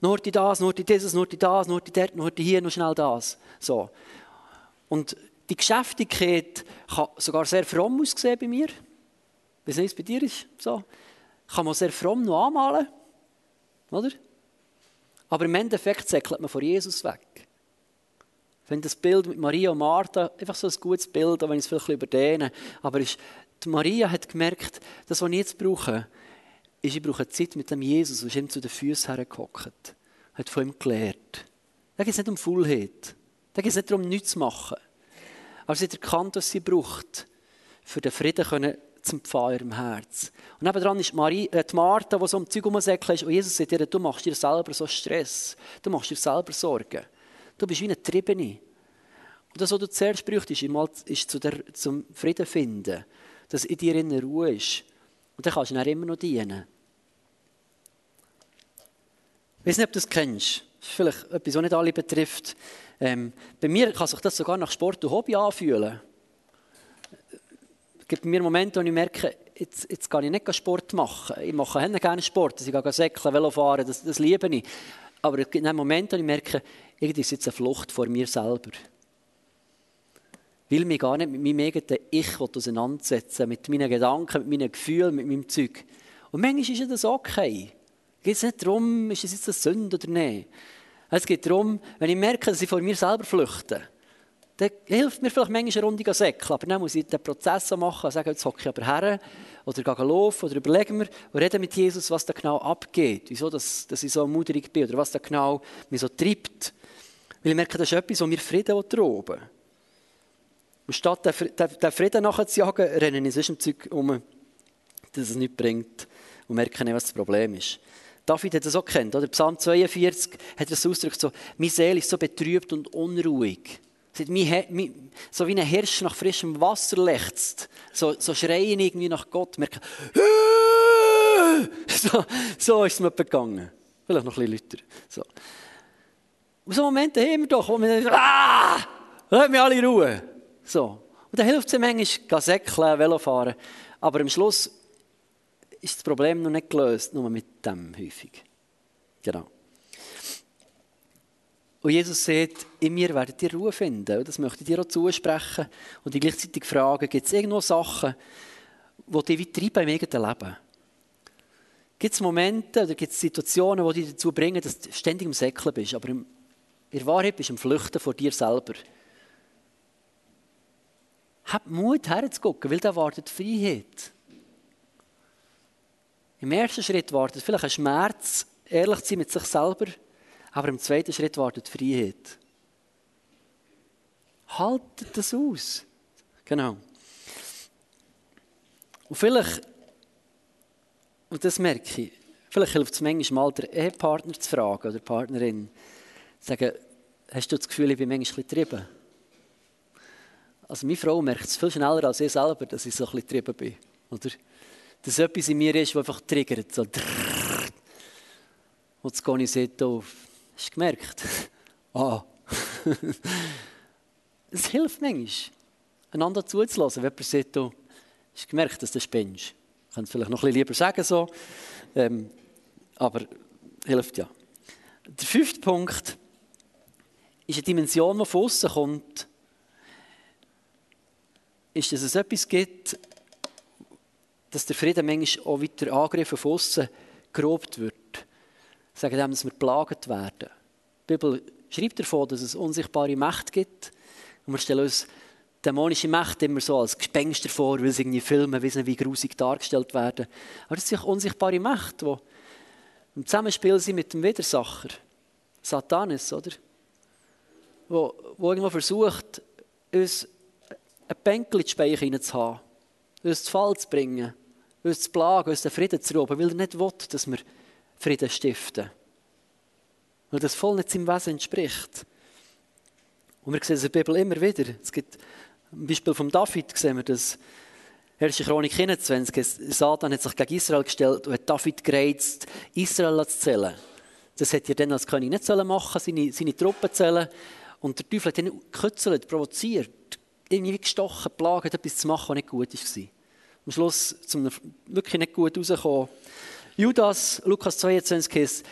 Nur die das, nur die dieses, nur die das, nur die dort, nur die hier, nur schnell das. So. Und die Geschäftigkeit kann sogar sehr fromm aussehen bei mir. Wie es bei dir ist. So. Kann man sehr fromm noch anmalen. Oder? Aber im Endeffekt säckelt man von Jesus weg. Wenn das Bild mit Maria und Martha, einfach so ein gutes Bild, auch wenn ich es vielleicht überdehne, aber ist, Maria hat gemerkt, das, was ich jetzt brauche, ist, ich brauche Zeit mit dem Jesus, ist ihm zu den Füßen hergehockt. Hat von ihm gelernt. Da geht es nicht um Fullheit. Da geht es nicht darum, nichts zu machen. Aber sie hat erkannt, was sie braucht, für den Frieden können zu empfangen im Herz. Und nebenan ist Marie, äh, die Martha, die so um Zeug herumsäckelt ist. Und Jesus sagt ihr, du machst dir selber so Stress. Du machst dir selber Sorgen. Du bist wie eine Triebene. Und das, was du zuerst bräuchtest, ist zu der, zum Frieden finden. Dass in dir in Ruhe ist. Und dann kannst du dann immer noch dienen. Ich weiß nicht, ob du das kennst. Das ist vielleicht etwas, was nicht alle betrifft. Ähm, bei mir kann sich das sogar nach Sport und Hobby anfühlen. Es gibt mir Momente, wo ich merke, jetzt, jetzt kann ich nicht Sport machen. Ich mache gerne Sport. Ich gehe säckeln, Velo fahren, das, das liebe ich. Aber es gibt Momente, wo ich merke, irgendwie ist jetzt eine Flucht vor mir selber will mich gar nicht mit meinem eigenen Ich auseinandersetzen, mit meinen Gedanken, mit meinen Gefühlen, mit meinem Zeug. Und manchmal ist das okay. Es geht nicht darum, ist es jetzt eine Sünde oder nicht. Es geht darum, wenn ich merke, dass ich vor mir selber flüchte, dann hilft mir vielleicht manchmal eine Runde säckeln, aber dann muss ich den Prozess machen und sagen, jetzt hocke ich aber her oder gehe laufen oder überlegen wir und reden mit Jesus, was da genau abgeht, wieso dass, dass ich so mutig bin oder was da genau mich so treibt. Weil ich merke, das ist etwas, was mir Frieden oben und statt den Frieden nachzujagen, rennen sonst im Zeug um, dass es nichts bringt und merken nicht, was das Problem ist. David hat das auch gekannt, oder? Psalm 42 hat das ausgedrückt, so, meine Seele ist so betrübt und unruhig. So wie ein Hirsch nach frischem Wasser lechzt. So, so schreien irgendwie nach Gott. Merken, so, so ist es mir begangen. Vielleicht noch ein bisschen lauter. So. Und so Momente haben wir doch, wo wir denken, ah, lass mich alle in Ruhe. So. Und dann hilft es manchmal, säckeln, Velofahren. Aber am Schluss ist das Problem noch nicht gelöst, nur mit dem häufig. Genau. Und Jesus sagt, in mir werdet ihr Ruhe finden. Das möchte ich dir auch zusprechen. Und die gleichzeitig fragen, gibt es irgendwo Sachen, die dich wie treiben im eigenen Leben? Gibt es Momente oder gibt es Situationen, die dich dazu bringen, dass du ständig im Säckeln bist, aber in Wahrheit bist du am Flüchten vor dir selber? Habt Mut herzugucken, weil da wartet Freiheit. Im ersten Schritt wartet vielleicht ein Schmerz, ehrlich zu sein mit sich selber, aber im zweiten Schritt wartet Freiheit. Haltet das aus. Genau. Und vielleicht, und das merke ich, vielleicht hilft es manchmal mal, den Ehepartner zu fragen oder die Partnerin, zu sagen, hast du das Gefühl, ich bin manchmal ein bisschen getrieben? Also meine Frau merkt es viel schneller als ich selber, dass ich so ein bisschen getrieben bin. Oder? Dass etwas in mir ist, das einfach triggert. So. Und gehe ich und sage, hast du gemerkt? ah. es hilft manchmal, einander zuzulassen, wenn jemand sagt, du hast gemerkt, dass du spinnst. Ich kann es vielleicht noch ein bisschen lieber sagen so. Ähm, aber hilft ja. Der fünfte Punkt ist eine Dimension, die von außen kommt, ist, dass es etwas gibt, dass der Frieden manchmal auch weiter Angriff auf aussen gerobt wird. Sagen dem, dass wir plagt werden. Die Bibel schreibt davon, dass es unsichtbare Mächte gibt. Und wir stellen uns dämonische Mächte immer so als Gespenster vor, weil sie irgendwie Filme wissen, wie grusig dargestellt werden. Aber das sind unsichtbare Mächte, die im Zusammenspiel sind mit dem Widersacher. Satanis, oder? Wo, wo irgendwo versucht, uns ein Bänkel in die Speicher hineinzuhaben, uns zu Fall zu bringen, uns zu plagen, uns den Frieden zu rauben, weil er nicht will, dass wir Frieden stiften. Weil das voll nicht seinem Wesen entspricht. Und wir sehen es in der Bibel immer wieder. Es gibt ein Beispiel von David, sehen wir das. 1. Chronik 21, Satan hat sich gegen Israel gestellt und hat David gereizt, Israel zu zählen. Das hätte er dann als König nicht machen seine, seine Truppen zählen. Und der Teufel hat ihn gekützelt, provoziert, irgendwie gestochen, plagt, etwas zu machen, was nicht gut war. Am Schluss zum wirklich nicht gut rausgekommen. Judas, Lukas 22 heißt,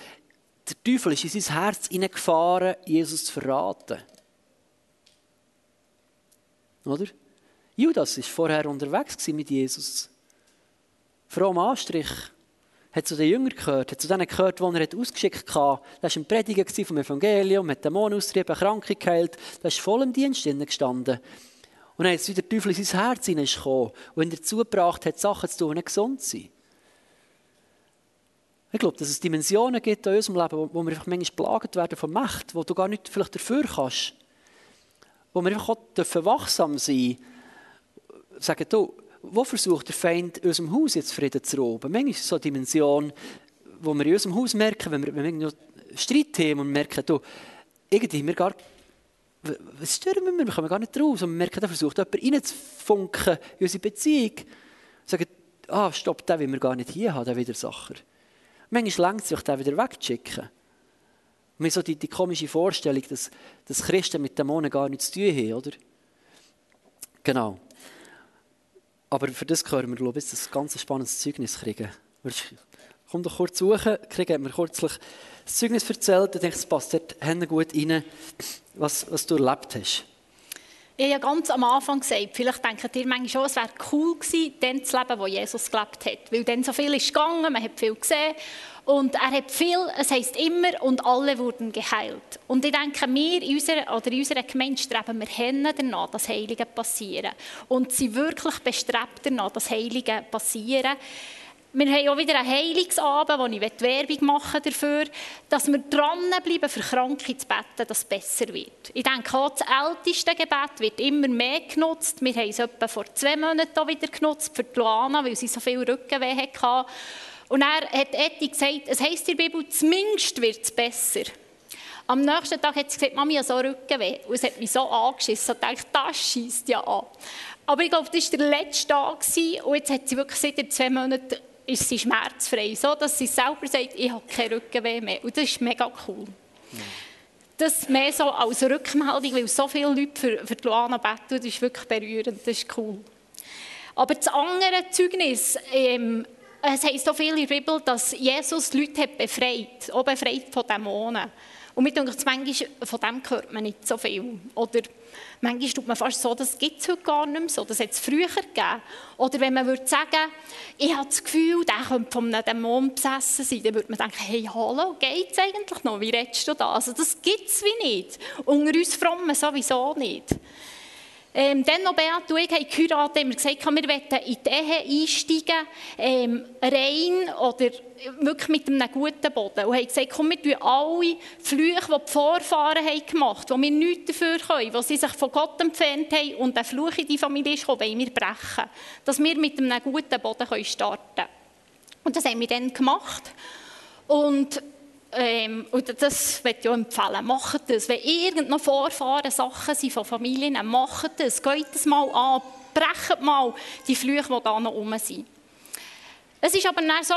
der Teufel ist in sein Herz hineingefahren, Jesus zu verraten. Oder? Judas war vorher unterwegs mit Jesus. Fromm Anstrich. Hat zu den Jüngern gehört, hat zu denen gehört, die er ausgeschickt hatte. Er war ein Prediger vom Evangelium, hat Dämonen austrieben, Kranke geheilt. Er ist voll im Dienst gestanden. Und dann ist wieder der Teufel in sein Herz hineingekommen und ihn dazu gebracht hat, Sachen zu tun, die gesund sind. Ich glaube, dass es Dimensionen gibt in unserem Leben, wo wir einfach manchmal belagert werden von Macht, wo du gar nicht vielleicht dafür kannst. Wo wir einfach auch wachsam sein dürfen. Sagen, du, wo versucht der Feind in unserem Haus jetzt Frieden zu rauben? Manchmal ist es so eine Dimension, wo wir in unserem Haus merken, wenn wir, wenn wir Streit haben und merken, du, irgendwie wir gar was stören wir? Wir kommen gar nicht raus. Und wir merken, da versucht jemand reinzufunken in unsere Beziehung. Sagen, ah, stopp, den will wir gar nicht hier haben, der Widersacher. Manchmal längt es sich, den wieder wegzuschicken. Und mir so die, die komische Vorstellung, dass, dass Christen mit Dämonen gar nichts zu tun haben, oder? Genau. Aber für das gehören wir, glaube ich, ein ganz spannendes Zeugnis kriegen. Komm doch kurz suchen. Krieg hat mir kürzlich das Zeugnis erzählt. Ich denke, es passt dort gut rein, was, was du erlebt hast. Ich habe ja ganz am Anfang gesagt, vielleicht denkt ihr manchmal schon, es wäre cool gewesen, dann zu leben, wo Jesus gelebt hat. Weil dann so viel ist gegangen, man hat viel gesehen. Und er hat viel, es heisst immer, und alle wurden geheilt. Und ich denke, wir in unserer, oder in unserer Gemeinde streben wir hin danach, dass Heilige passieren. Und sind wirklich bestrebt danach, dass Heilige passieren. Wir haben auch wieder einen Heilungsabend, wo ich Werbung machen dafür, dass wir dranbleiben, für Kranke zu beten, dass es besser wird. Ich denke auch, das älteste Gebet wird immer mehr genutzt. Wir haben es etwa vor zwei Monaten wieder genutzt für die Luana, weil sie so viel Rückenweh hatte. Und er hat Eti gesagt, es heisst in der Bibel, zumindest wird es besser. Am nächsten Tag hat sie gesagt, Mami, ich so Rückenweh. Und es hat mich so angeschissen. Ich dachte, das schießt ja an. Aber ich glaube, das war der letzte Tag. Und jetzt hat sie wirklich seit zwei Monaten ist sie schmerzfrei, so dass sie selber sagt, ich habe keinen Rückenweh mehr. Und das ist mega cool. Das mehr so als Rückmeldung, weil so viele Leute für, für Luana beten, das ist wirklich berührend, das ist cool. Aber das andere Zeugnis, ähm, es heisst so viel in der Bibel, dass Jesus Leute hat befreit, auch befreit von Dämonen. Und mir denke, manchmal, von dem hört man nicht so viel. Oder manchmal tut man fast so, das gibt es heute gar nicht mehr so, das hat es früher gegeben. Oder wenn man würde sagen, ich habe das Gefühl, der könnte von einem Dämon besessen sein, dann würde man denken, hey, hallo, geht es eigentlich noch? Wie redest du da? Also das gibt es wie nicht. Unter uns Frommen sowieso nicht. Ähm, dann noch Beat und ich haben geheiratet, haben wir gesagt, wir wollen in die Ehe einsteigen, ähm, rein oder wirklich mit einem guten Boden. Und haben gesagt, komm, wir tun alle Flüche, die die Vorfahren haben gemacht haben, die wir nichts dafür können, die sie sich von Gott entfernt haben und der Fluch in die Familie ist gekommen, wollen wir brechen. Dass wir mit einem guten Boden starten können. Und das haben wir dann gemacht. Und ähm, und das möchte ich auch empfehlen. Macht das. Wenn irgendeine Vorfahren Sachen sind von Familien, macht das. Geht das mal an. Brecht mal die Flüche, die da noch rum sind. Es war aber dann so,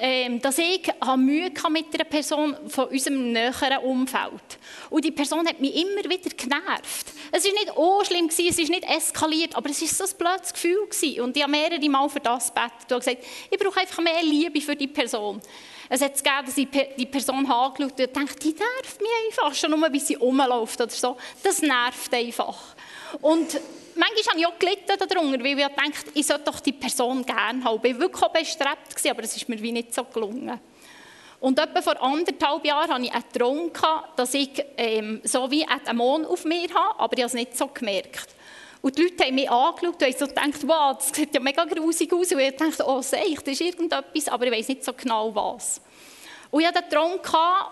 ähm, dass ich Mühe mit einer Person von unserem näheren Umfeld Und die Person hat mich immer wieder genervt. Es war nicht oh schlimm, es ist nicht eskaliert, aber es war so ein blödes Gefühl. Und ich habe mehrere Mal für das gebetet und gesagt, ich brauche einfach mehr Liebe für die Person. Es hat gegeben, dass ich die Person angeschaut habe und dachte, die nervt mich einfach, schon nur, wie sie rumläuft oder so. Das nervt einfach. Und manchmal habe ich auch gelitten darunter, weil ich dachte, ich sollte doch die Person gerne haben. Ich war wirklich auch bestrebt, aber es ist mir wie nicht so gelungen. Und etwa vor anderthalb Jahren hatte ich einen Traum, dass ich ähm, so wie einen Dämon auf mir habe, aber ich habe es nicht so gemerkt. Und die Leute haben mich angeschaut und haben so gedacht, wow, das sieht ja mega grusig aus. Und ich dachte, oh, sehe ich, das ist irgendetwas, aber ich weiß nicht so genau was. Und ich hatte den Traum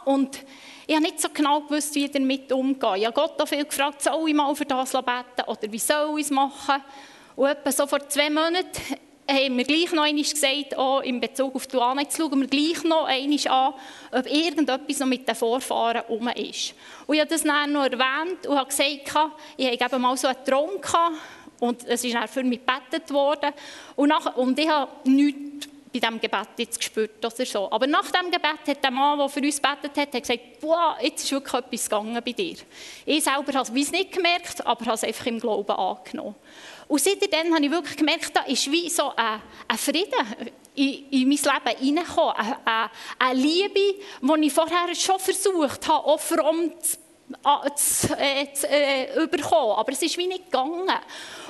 und ich habe nicht so genau gewusst, wie ich damit umgehe. Ich habe Gott auch viel gefragt, soll ich mal für das beten oder wie soll ich es machen? Und etwa so vor zwei Monaten haben wir gleich noch einmal gesagt, auch in Bezug auf die Luana, jetzt schauen wir gleich noch einmal an, ob irgendetwas noch mit den Vorfahren herum ist. Und ich habe das dann noch erwähnt und habe gesagt, ich habe eben mal so einen Traum gehabt und es ist dann für mich gebetet worden. Und, nach, und ich habe nichts bei diesem Gebet jetzt gespürt oder so. Aber nach dem Gebet hat der Mann, der für uns gebetet hat, hat gesagt, boah, jetzt ist wirklich etwas gegangen bei dir. Ich selber habe es nicht gemerkt, aber habe es einfach im Glauben angenommen. Und seitdem habe ich wirklich gemerkt, da ist wie so ein, ein Frieden in, in mein Leben hineingekommen. Eine, eine, eine Liebe, die ich vorher schon versucht habe, auch fromm zu zu, äh, zu äh, überkommen. Aber es ist wie nicht gegangen.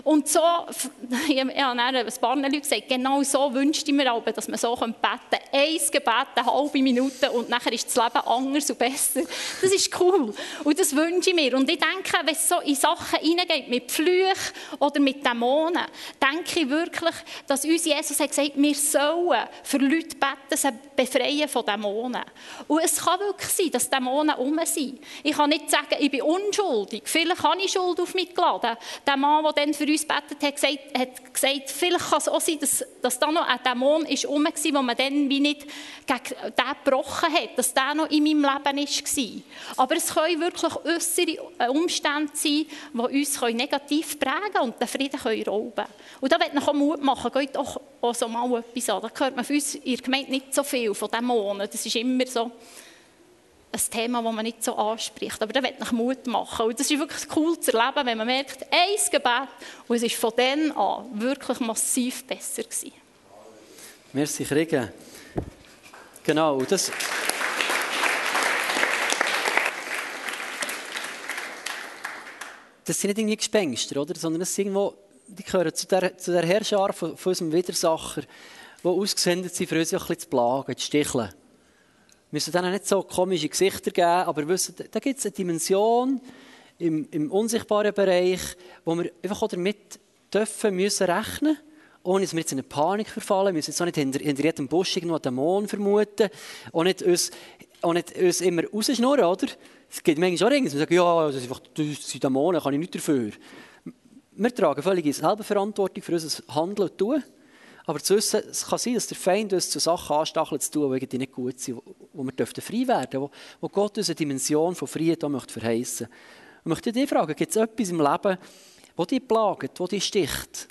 Und so, ich habe ja, ein paar Leute gesagt, genau so wünschte ich mir auch, dass man so beten könnte. Ein Gebet, eine halbe Minute und nachher ist das Leben anders und besser. Das ist cool. Und das wünsche ich mir. Und ich denke, wenn es so in Sachen hineingeht, mit Flüchen oder mit Dämonen, denke ich wirklich, dass uns Jesus hat gesagt, wir sollen für Leute beten, sie befreien von Dämonen. Und es kann wirklich sein, dass Dämonen um sind. Ich kann nicht sagen, ich bin unschuldig. Vielleicht habe ich Schuld auf mich geladen. Der Mann, der dann für uns betet hat, gesagt, hat gesagt, vielleicht kann es auch sein, dass, dass da noch ein Dämon ist rum war, wo man dann wie nicht gegen den gebrochen hat, dass der noch in meinem Leben war. Aber es können wirklich äußere Umstände sein, die uns negativ prägen und den Frieden können rauben Und da wird ich Mut machen, geht auch, auch so mal etwas an. Da hört man für uns in der Gemeinde nicht so viel von Dämonen. Das ist immer so ein Thema, das man nicht so anspricht. Aber da wird ich Mut machen. Und das ist wirklich cool zu erleben, wenn man merkt, ein Gebet, und es ist von dann an wirklich massiv besser gewesen. Merci, Kriegen. Genau, das... Das sind nicht irgendwie Gespenster, oder? sondern das sind irgendwo, die gehören zu der, zu der Herrschar von, von unserem Widersacher, die ausgesendet sind, für uns ein bisschen zu plagen, zu sticheln. Müssen denen nicht so komische Gesichter geben, aber wissen, da gibt es eine Dimension im, im, unsichtbaren Bereich, wo wir einfach auch damit dürfen, müssen rechnen ohne dass wir jetzt in eine Panik verfallen. Wir müssen jetzt auch nicht hinter, hinter jedem Busch irgendwo einen Dämon vermuten. Auch nicht uns, auch nicht uns immer rausschnurren, oder? Es gibt manchmal auch Dinge, wir sagen, ja, das, ist einfach, das sind Dämonen, kann ich nichts dafür. Wir tragen völlig selber Verantwortung für unser Handeln und Tun. Aber zu wissen, es kann sein, dass der Feind uns zu Sachen anstachelt zu tun, die nicht gut sind, wo wir frei werden dürfen, wo, Gott uns eine Dimension von Frieden möchte verheißen möchte. Und möchte dich fragen, gibt es etwas im Leben, wo dich plagt, wo dich sticht?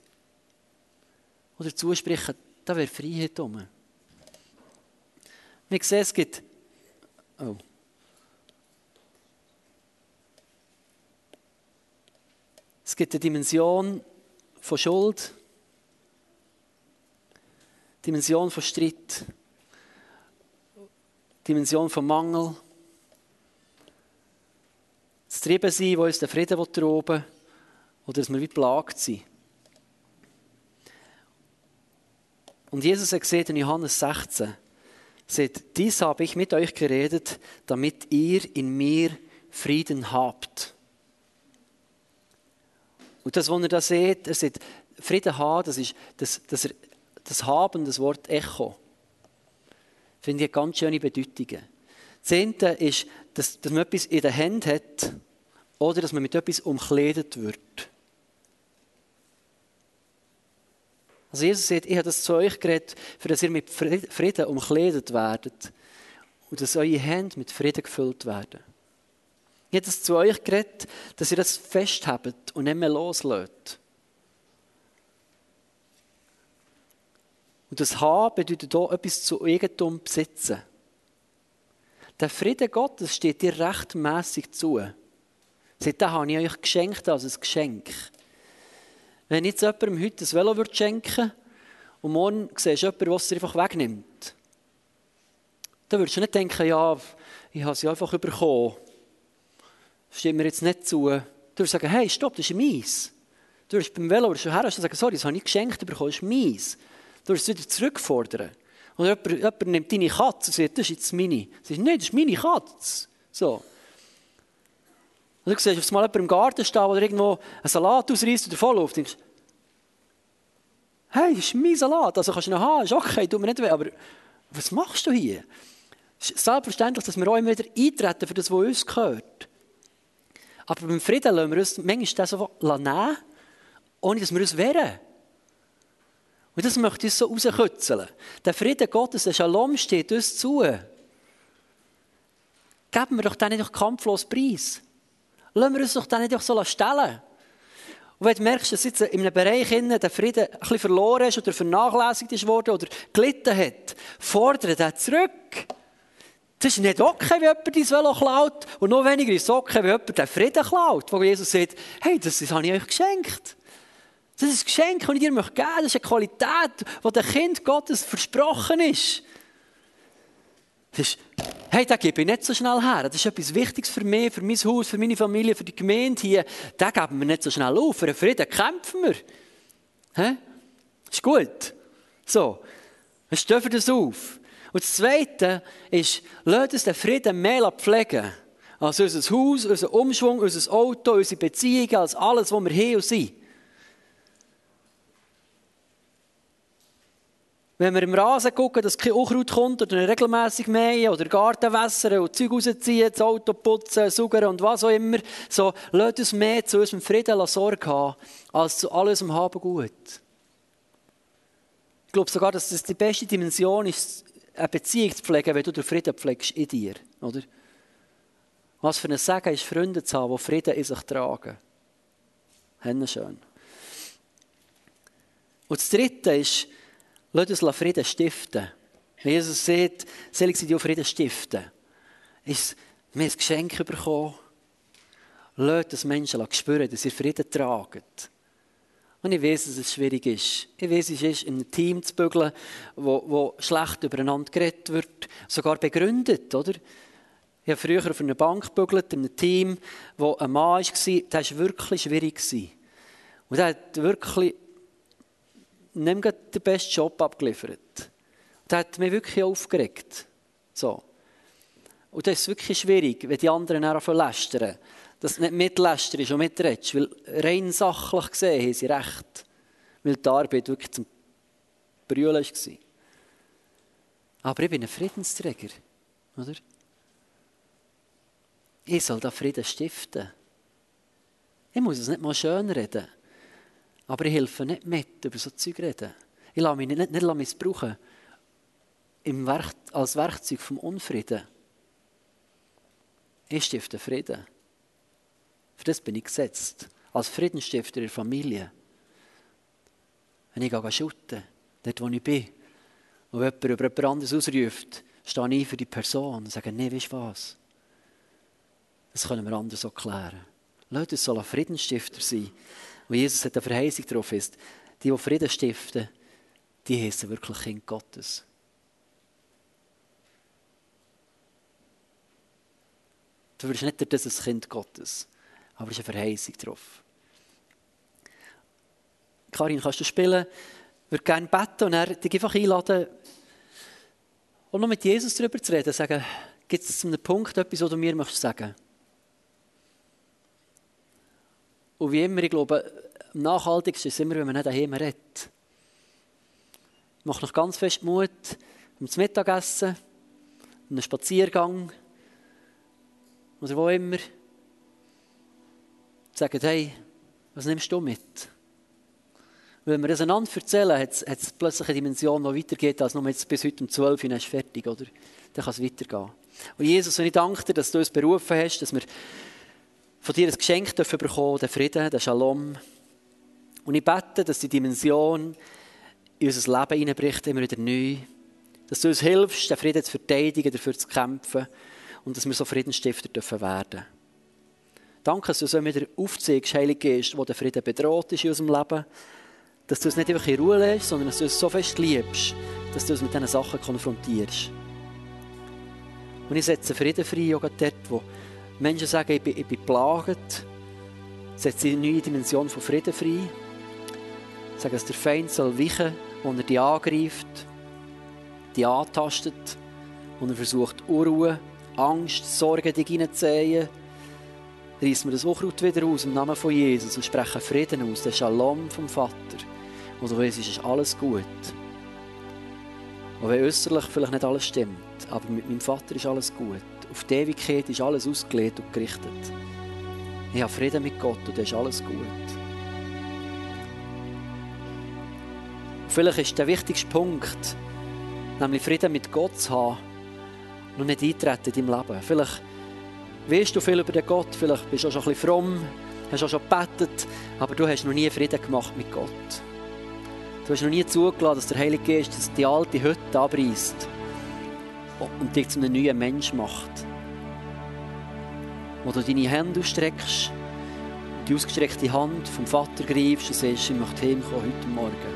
Oder zusprechen, da wäre Freiheit um. Wir sehen, es gibt... Oh. Es gibt eine Dimension von Schuld, Dimension von Streit, Dimension von Mangel, das Triebensein, wo uns der Frieden rauben oder dass wir wie plagt sind. Und Jesus hat gesagt in Johannes 16, sagt, dies habe ich mit euch geredet, damit ihr in mir Frieden habt. Und das, was ihr da seht, er sagt, Frieden haben, das ist, dass, dass er das Haben, das Wort Echo, finde ich eine ganz schöne Bedeutung. Das Zehnte ist, dass, dass man etwas in der Hand hat oder dass man mit etwas umkleidet wird. Also Jesus sagt, ich habe das zu euch geredet, für dass ihr mit Frieden umkleidet werdet und dass eure Hände mit Frieden gefüllt werden. Ich habe das zu euch geredet, dass ihr das festhabt und nicht mehr loslöst. Und das Haben bedeutet auch etwas zu Eigentum besitzen. Der Friede Gottes steht dir rechtmäßig zu. Sagt, den habe ich euch geschenkt als ein Geschenk. Wenn jetzt jemandem heute ein Velo schenken würde und morgen siehst du jemanden, der es einfach wegnimmt, dann würdest du nicht denken, ja, ich habe sie einfach bekommen. Das stimmt mir jetzt nicht zu. Du würdest sagen, hey, stopp, das ist meins. Du würdest beim Velo schon her und sagen, sorry, das habe ich geschenkt bekommen, das ist meins. Du würdest es wieder zurückfordern. Oder jemand, jemand nimmt deine Katze und sagt, das ist jetzt meine. Du sagst, nein, das ist meine Katze. So. Und du siehst auf einmal jemand im Garten stehen, der irgendwo einen Salat ausreißt davonläuft. Und denkst, hey, das ist mein Salat, also kannst du ihn haben, ist okay, tut mir nicht weh, aber was machst du hier? Es ist selbstverständlich, dass wir auch immer wieder eintreten für das, was uns gehört. Aber beim Frieden lassen wir uns manchmal das so nehmen, ohne dass wir uns wehren. Und das möchte ich so rauskützeln. Der Frieden Gottes, der Shalom steht uns zu. Geben wir doch den nicht doch kampflos preis. Lassen wir uns doch den nicht doch so stellen. Und wenn du merkst, dass jetzt in einem Bereich der Frieden ein bisschen verloren ist oder vernachlässigt ist worden oder gelitten hat, fordere den zurück. Das ist nicht okay, wenn jemand dein Velo klaut. Und noch weniger ist es okay, wenn jemand den Frieden klaut. Wo Jesus sagt, hey, das, das habe ich euch geschenkt. Das ist ein Geschenk, das ich dir geben möchte. Das ist eine Qualität, die dem Kind Gottes versprochen ist. Das ist, hey, das gebe ich nicht so schnell her. Das ist etwas Wichtiges für mich, für mein Haus, für meine Familie, für die Gemeinde hier. Das geben wir nicht so schnell auf. Für den Frieden kämpfen wir. Hä? Ist gut. So. Wir stellen das auf. Und das Zweite ist, lasst uns den Frieden mehr pflegen. Als unser Haus, unser Umschwung, unser Auto, unsere Beziehungen, als alles, was wir und sind. Wenn wir im Rasen gucken, dass kein Unkraut kommt oder regelmäßig mähen oder Garten wässern und Zeug rausziehen, das Auto putzen, suchen und was auch immer, so lasst uns mehr zu unserem Frieden Sorge haben, als zu all unserem Haben gut. Ich glaube sogar, dass das die beste Dimension ist, eine Beziehung zu pflegen, wenn du den Frieden pflegst in dir. Oder? Was für ein Segen ist, Freunde zu haben, die Frieden in sich tragen. Schön. Und das Dritte ist, Lass uns Frieden stiften. Wenn Jesus sagt, selig sind die, Frieden stiften. Ist, haben ein Geschenk bekommen. Lass das Menschen spüren, dass sie Frieden tragen. Und ich weiß, dass es schwierig ist. Ich weiß, es ist, in einem Team zu bügeln, wo, wo schlecht übereinander geredet wird, sogar begründet, oder? Ich habe früher auf einer Bank gebügelt, in einem Team, wo ein Mann war, der war wirklich schwierig. Und er hat wirklich nicht mehr den besten Job abgeliefert. Das hat mich wirklich aufgeregt. So. Und das ist wirklich schwierig, wenn die anderen auch lästern. Dass du nicht mitlästern ist und mitredest. Weil rein sachlich gesehen haben sie recht. Weil die Arbeit wirklich zum Brüllen war. Aber ich bin ein Friedensträger. Oder? Ich soll da Frieden stiften. Ich muss es nicht mal schön reden. Aber ich helfe nicht mit, über so Zeug reden. Ich lasse mich nicht, nicht missbrauchen im Werk, als Werkzeug vom Unfrieden. Ich stifte Frieden. Für das bin ich gesetzt. Als Friedensstifter in der Familie. Wenn ich gehe shooten, dort wo ich bin, und jemand über jemand anderes ausruft, stehe ich für die Person und sage, nee, weißt du was? Das können wir anders so klären. Leute, es soll Friedensstifter sein wo Jesus hat eine Verheißung drauf ist, die, die Frieden stiften, die heißen wirklich Kind Gottes. Du wirst nicht das Kind Gottes, aber es ist eine Verheißung drauf. Karin, kannst du spielen? Ich würde gerne beten und er dich einfach einladen, und noch mit Jesus darüber zu reden, sagen, gibt es zu einem Punkt etwas, was du mir möchtest sagen möchtest? Und wie immer, ich glaube, am nachhaltigsten ist es immer, wenn man nicht daheim redet. Macht noch ganz fest Mut, um das Mittagessen, um einen Spaziergang oder wo immer. Sagen, hey, was nimmst du mit? Wenn wir das einander erzählen, hat es plötzlich eine Dimension, die weitergeht, als nur jetzt bis heute um 12 Uhr fertig, oder? Dann kann es weitergehen. Und Jesus, ich danke dir, dass du uns berufen hast, dass wir von dir ein Geschenk dürfen bekommen, den Frieden, den Shalom. Und ich bete, dass die Dimension in unser Leben hineinbricht, immer wieder neu. Dass du uns hilfst, den Frieden zu verteidigen, dafür zu kämpfen und dass wir so Friedensstifter dürfen werden. Danke, dass du uns wieder aufzeigst, Heilige Geist, wo der Frieden bedroht ist in unserem Leben. Dass du es nicht einfach in Ruhe lässt, sondern dass du es so fest liebst, dass du uns mit diesen Sachen konfrontierst. Und ich setze Frieden frei, auch dort, wo Menschen sagen, ich bin, ich bin plagt. Setze eine neue Dimension von Frieden frei. Sagen, dass der Feind soll weichen, wenn er die angreift, die antastet, und er versucht, Unruhe, Angst, Sorgen dich hineinzuziehen. Reissen wir das Unkraut wieder aus im Namen von Jesus und sprechen Frieden aus, den Shalom vom Vater. Und du weißt, es ist alles gut. Und wenn äußerlich vielleicht nicht alles stimmt, aber mit meinem Vater ist alles gut. Auf die Ewigkeit ist alles ausgelegt und gerichtet. Ich habe Frieden mit Gott und das ist alles gut. Vielleicht ist der wichtigste Punkt, nämlich Frieden mit Gott zu haben, noch nicht eintreten in deinem Leben. Vielleicht weißt du viel über den Gott, vielleicht bist du auch schon ein bisschen fromm, hast auch schon gebetet, aber du hast noch nie Frieden gemacht mit Gott. Du hast noch nie zugelassen, dass der Heilige Geist die alte Hütte abreißt und dich zu einem neuen Mensch macht. Wo du deine Hände ausstreckst, die ausgestreckte Hand vom Vater greifst und sagst, ich möchte heimkommen heute Morgen.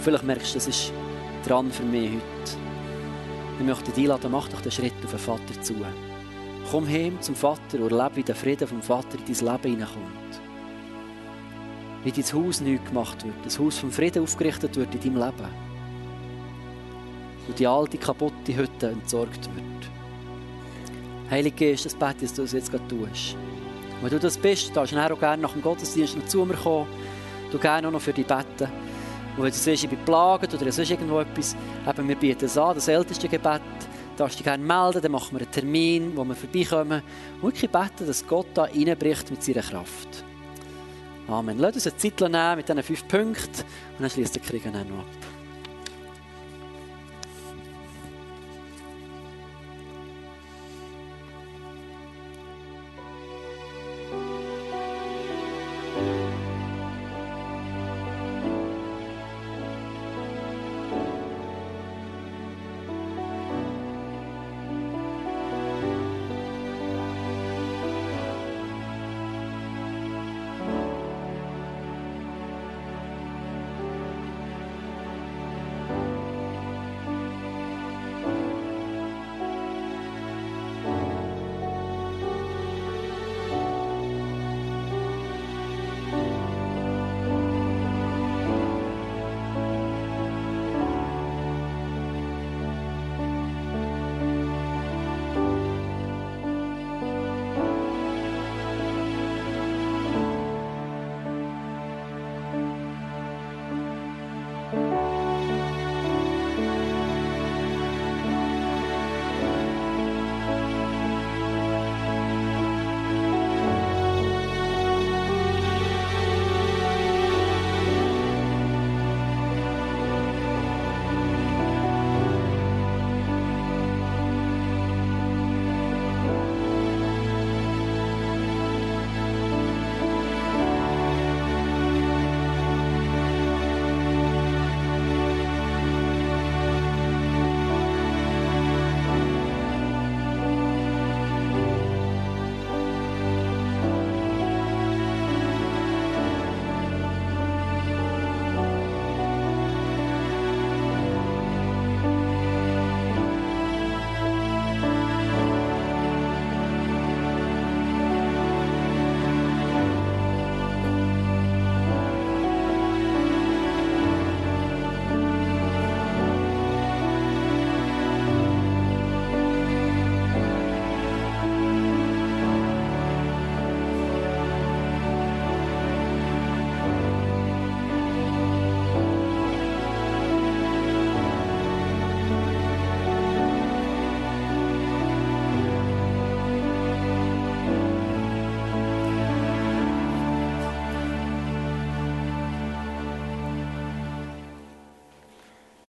Vielleicht merkst du, das ist dran für mich heute. Ich möchte dich einladen, mach doch den Schritt auf den Vater zu. Komm heim zum Vater und lebe, wie der Frieden vom Vater in dein Leben hineinkommt. Wie dein Haus neu gemacht wird, das Haus vom Frieden aufgerichtet wird in deinem Leben. Und die alte, kaputte Hütte entsorgt wird. Heilige Geist, das bete dass du das jetzt gerade tust. Und wenn du das bist, darfst du auch gerne nach dem Gottesdienst noch zu mir kommen. Du gerne auch noch für dich beten. Und wenn du siehst, ich bin plagt oder sonst irgendwo etwas, eben, wir bieten es an, das älteste Gebet, darfst du dich gerne melden, dann machen wir einen Termin, wo wir vorbeikommen und wirklich beten, dass Gott da reinbricht mit seiner Kraft. Amen. Lass uns eine Zeit nehmen mit diesen fünf Punkten und dann schließt der Krieg noch ab.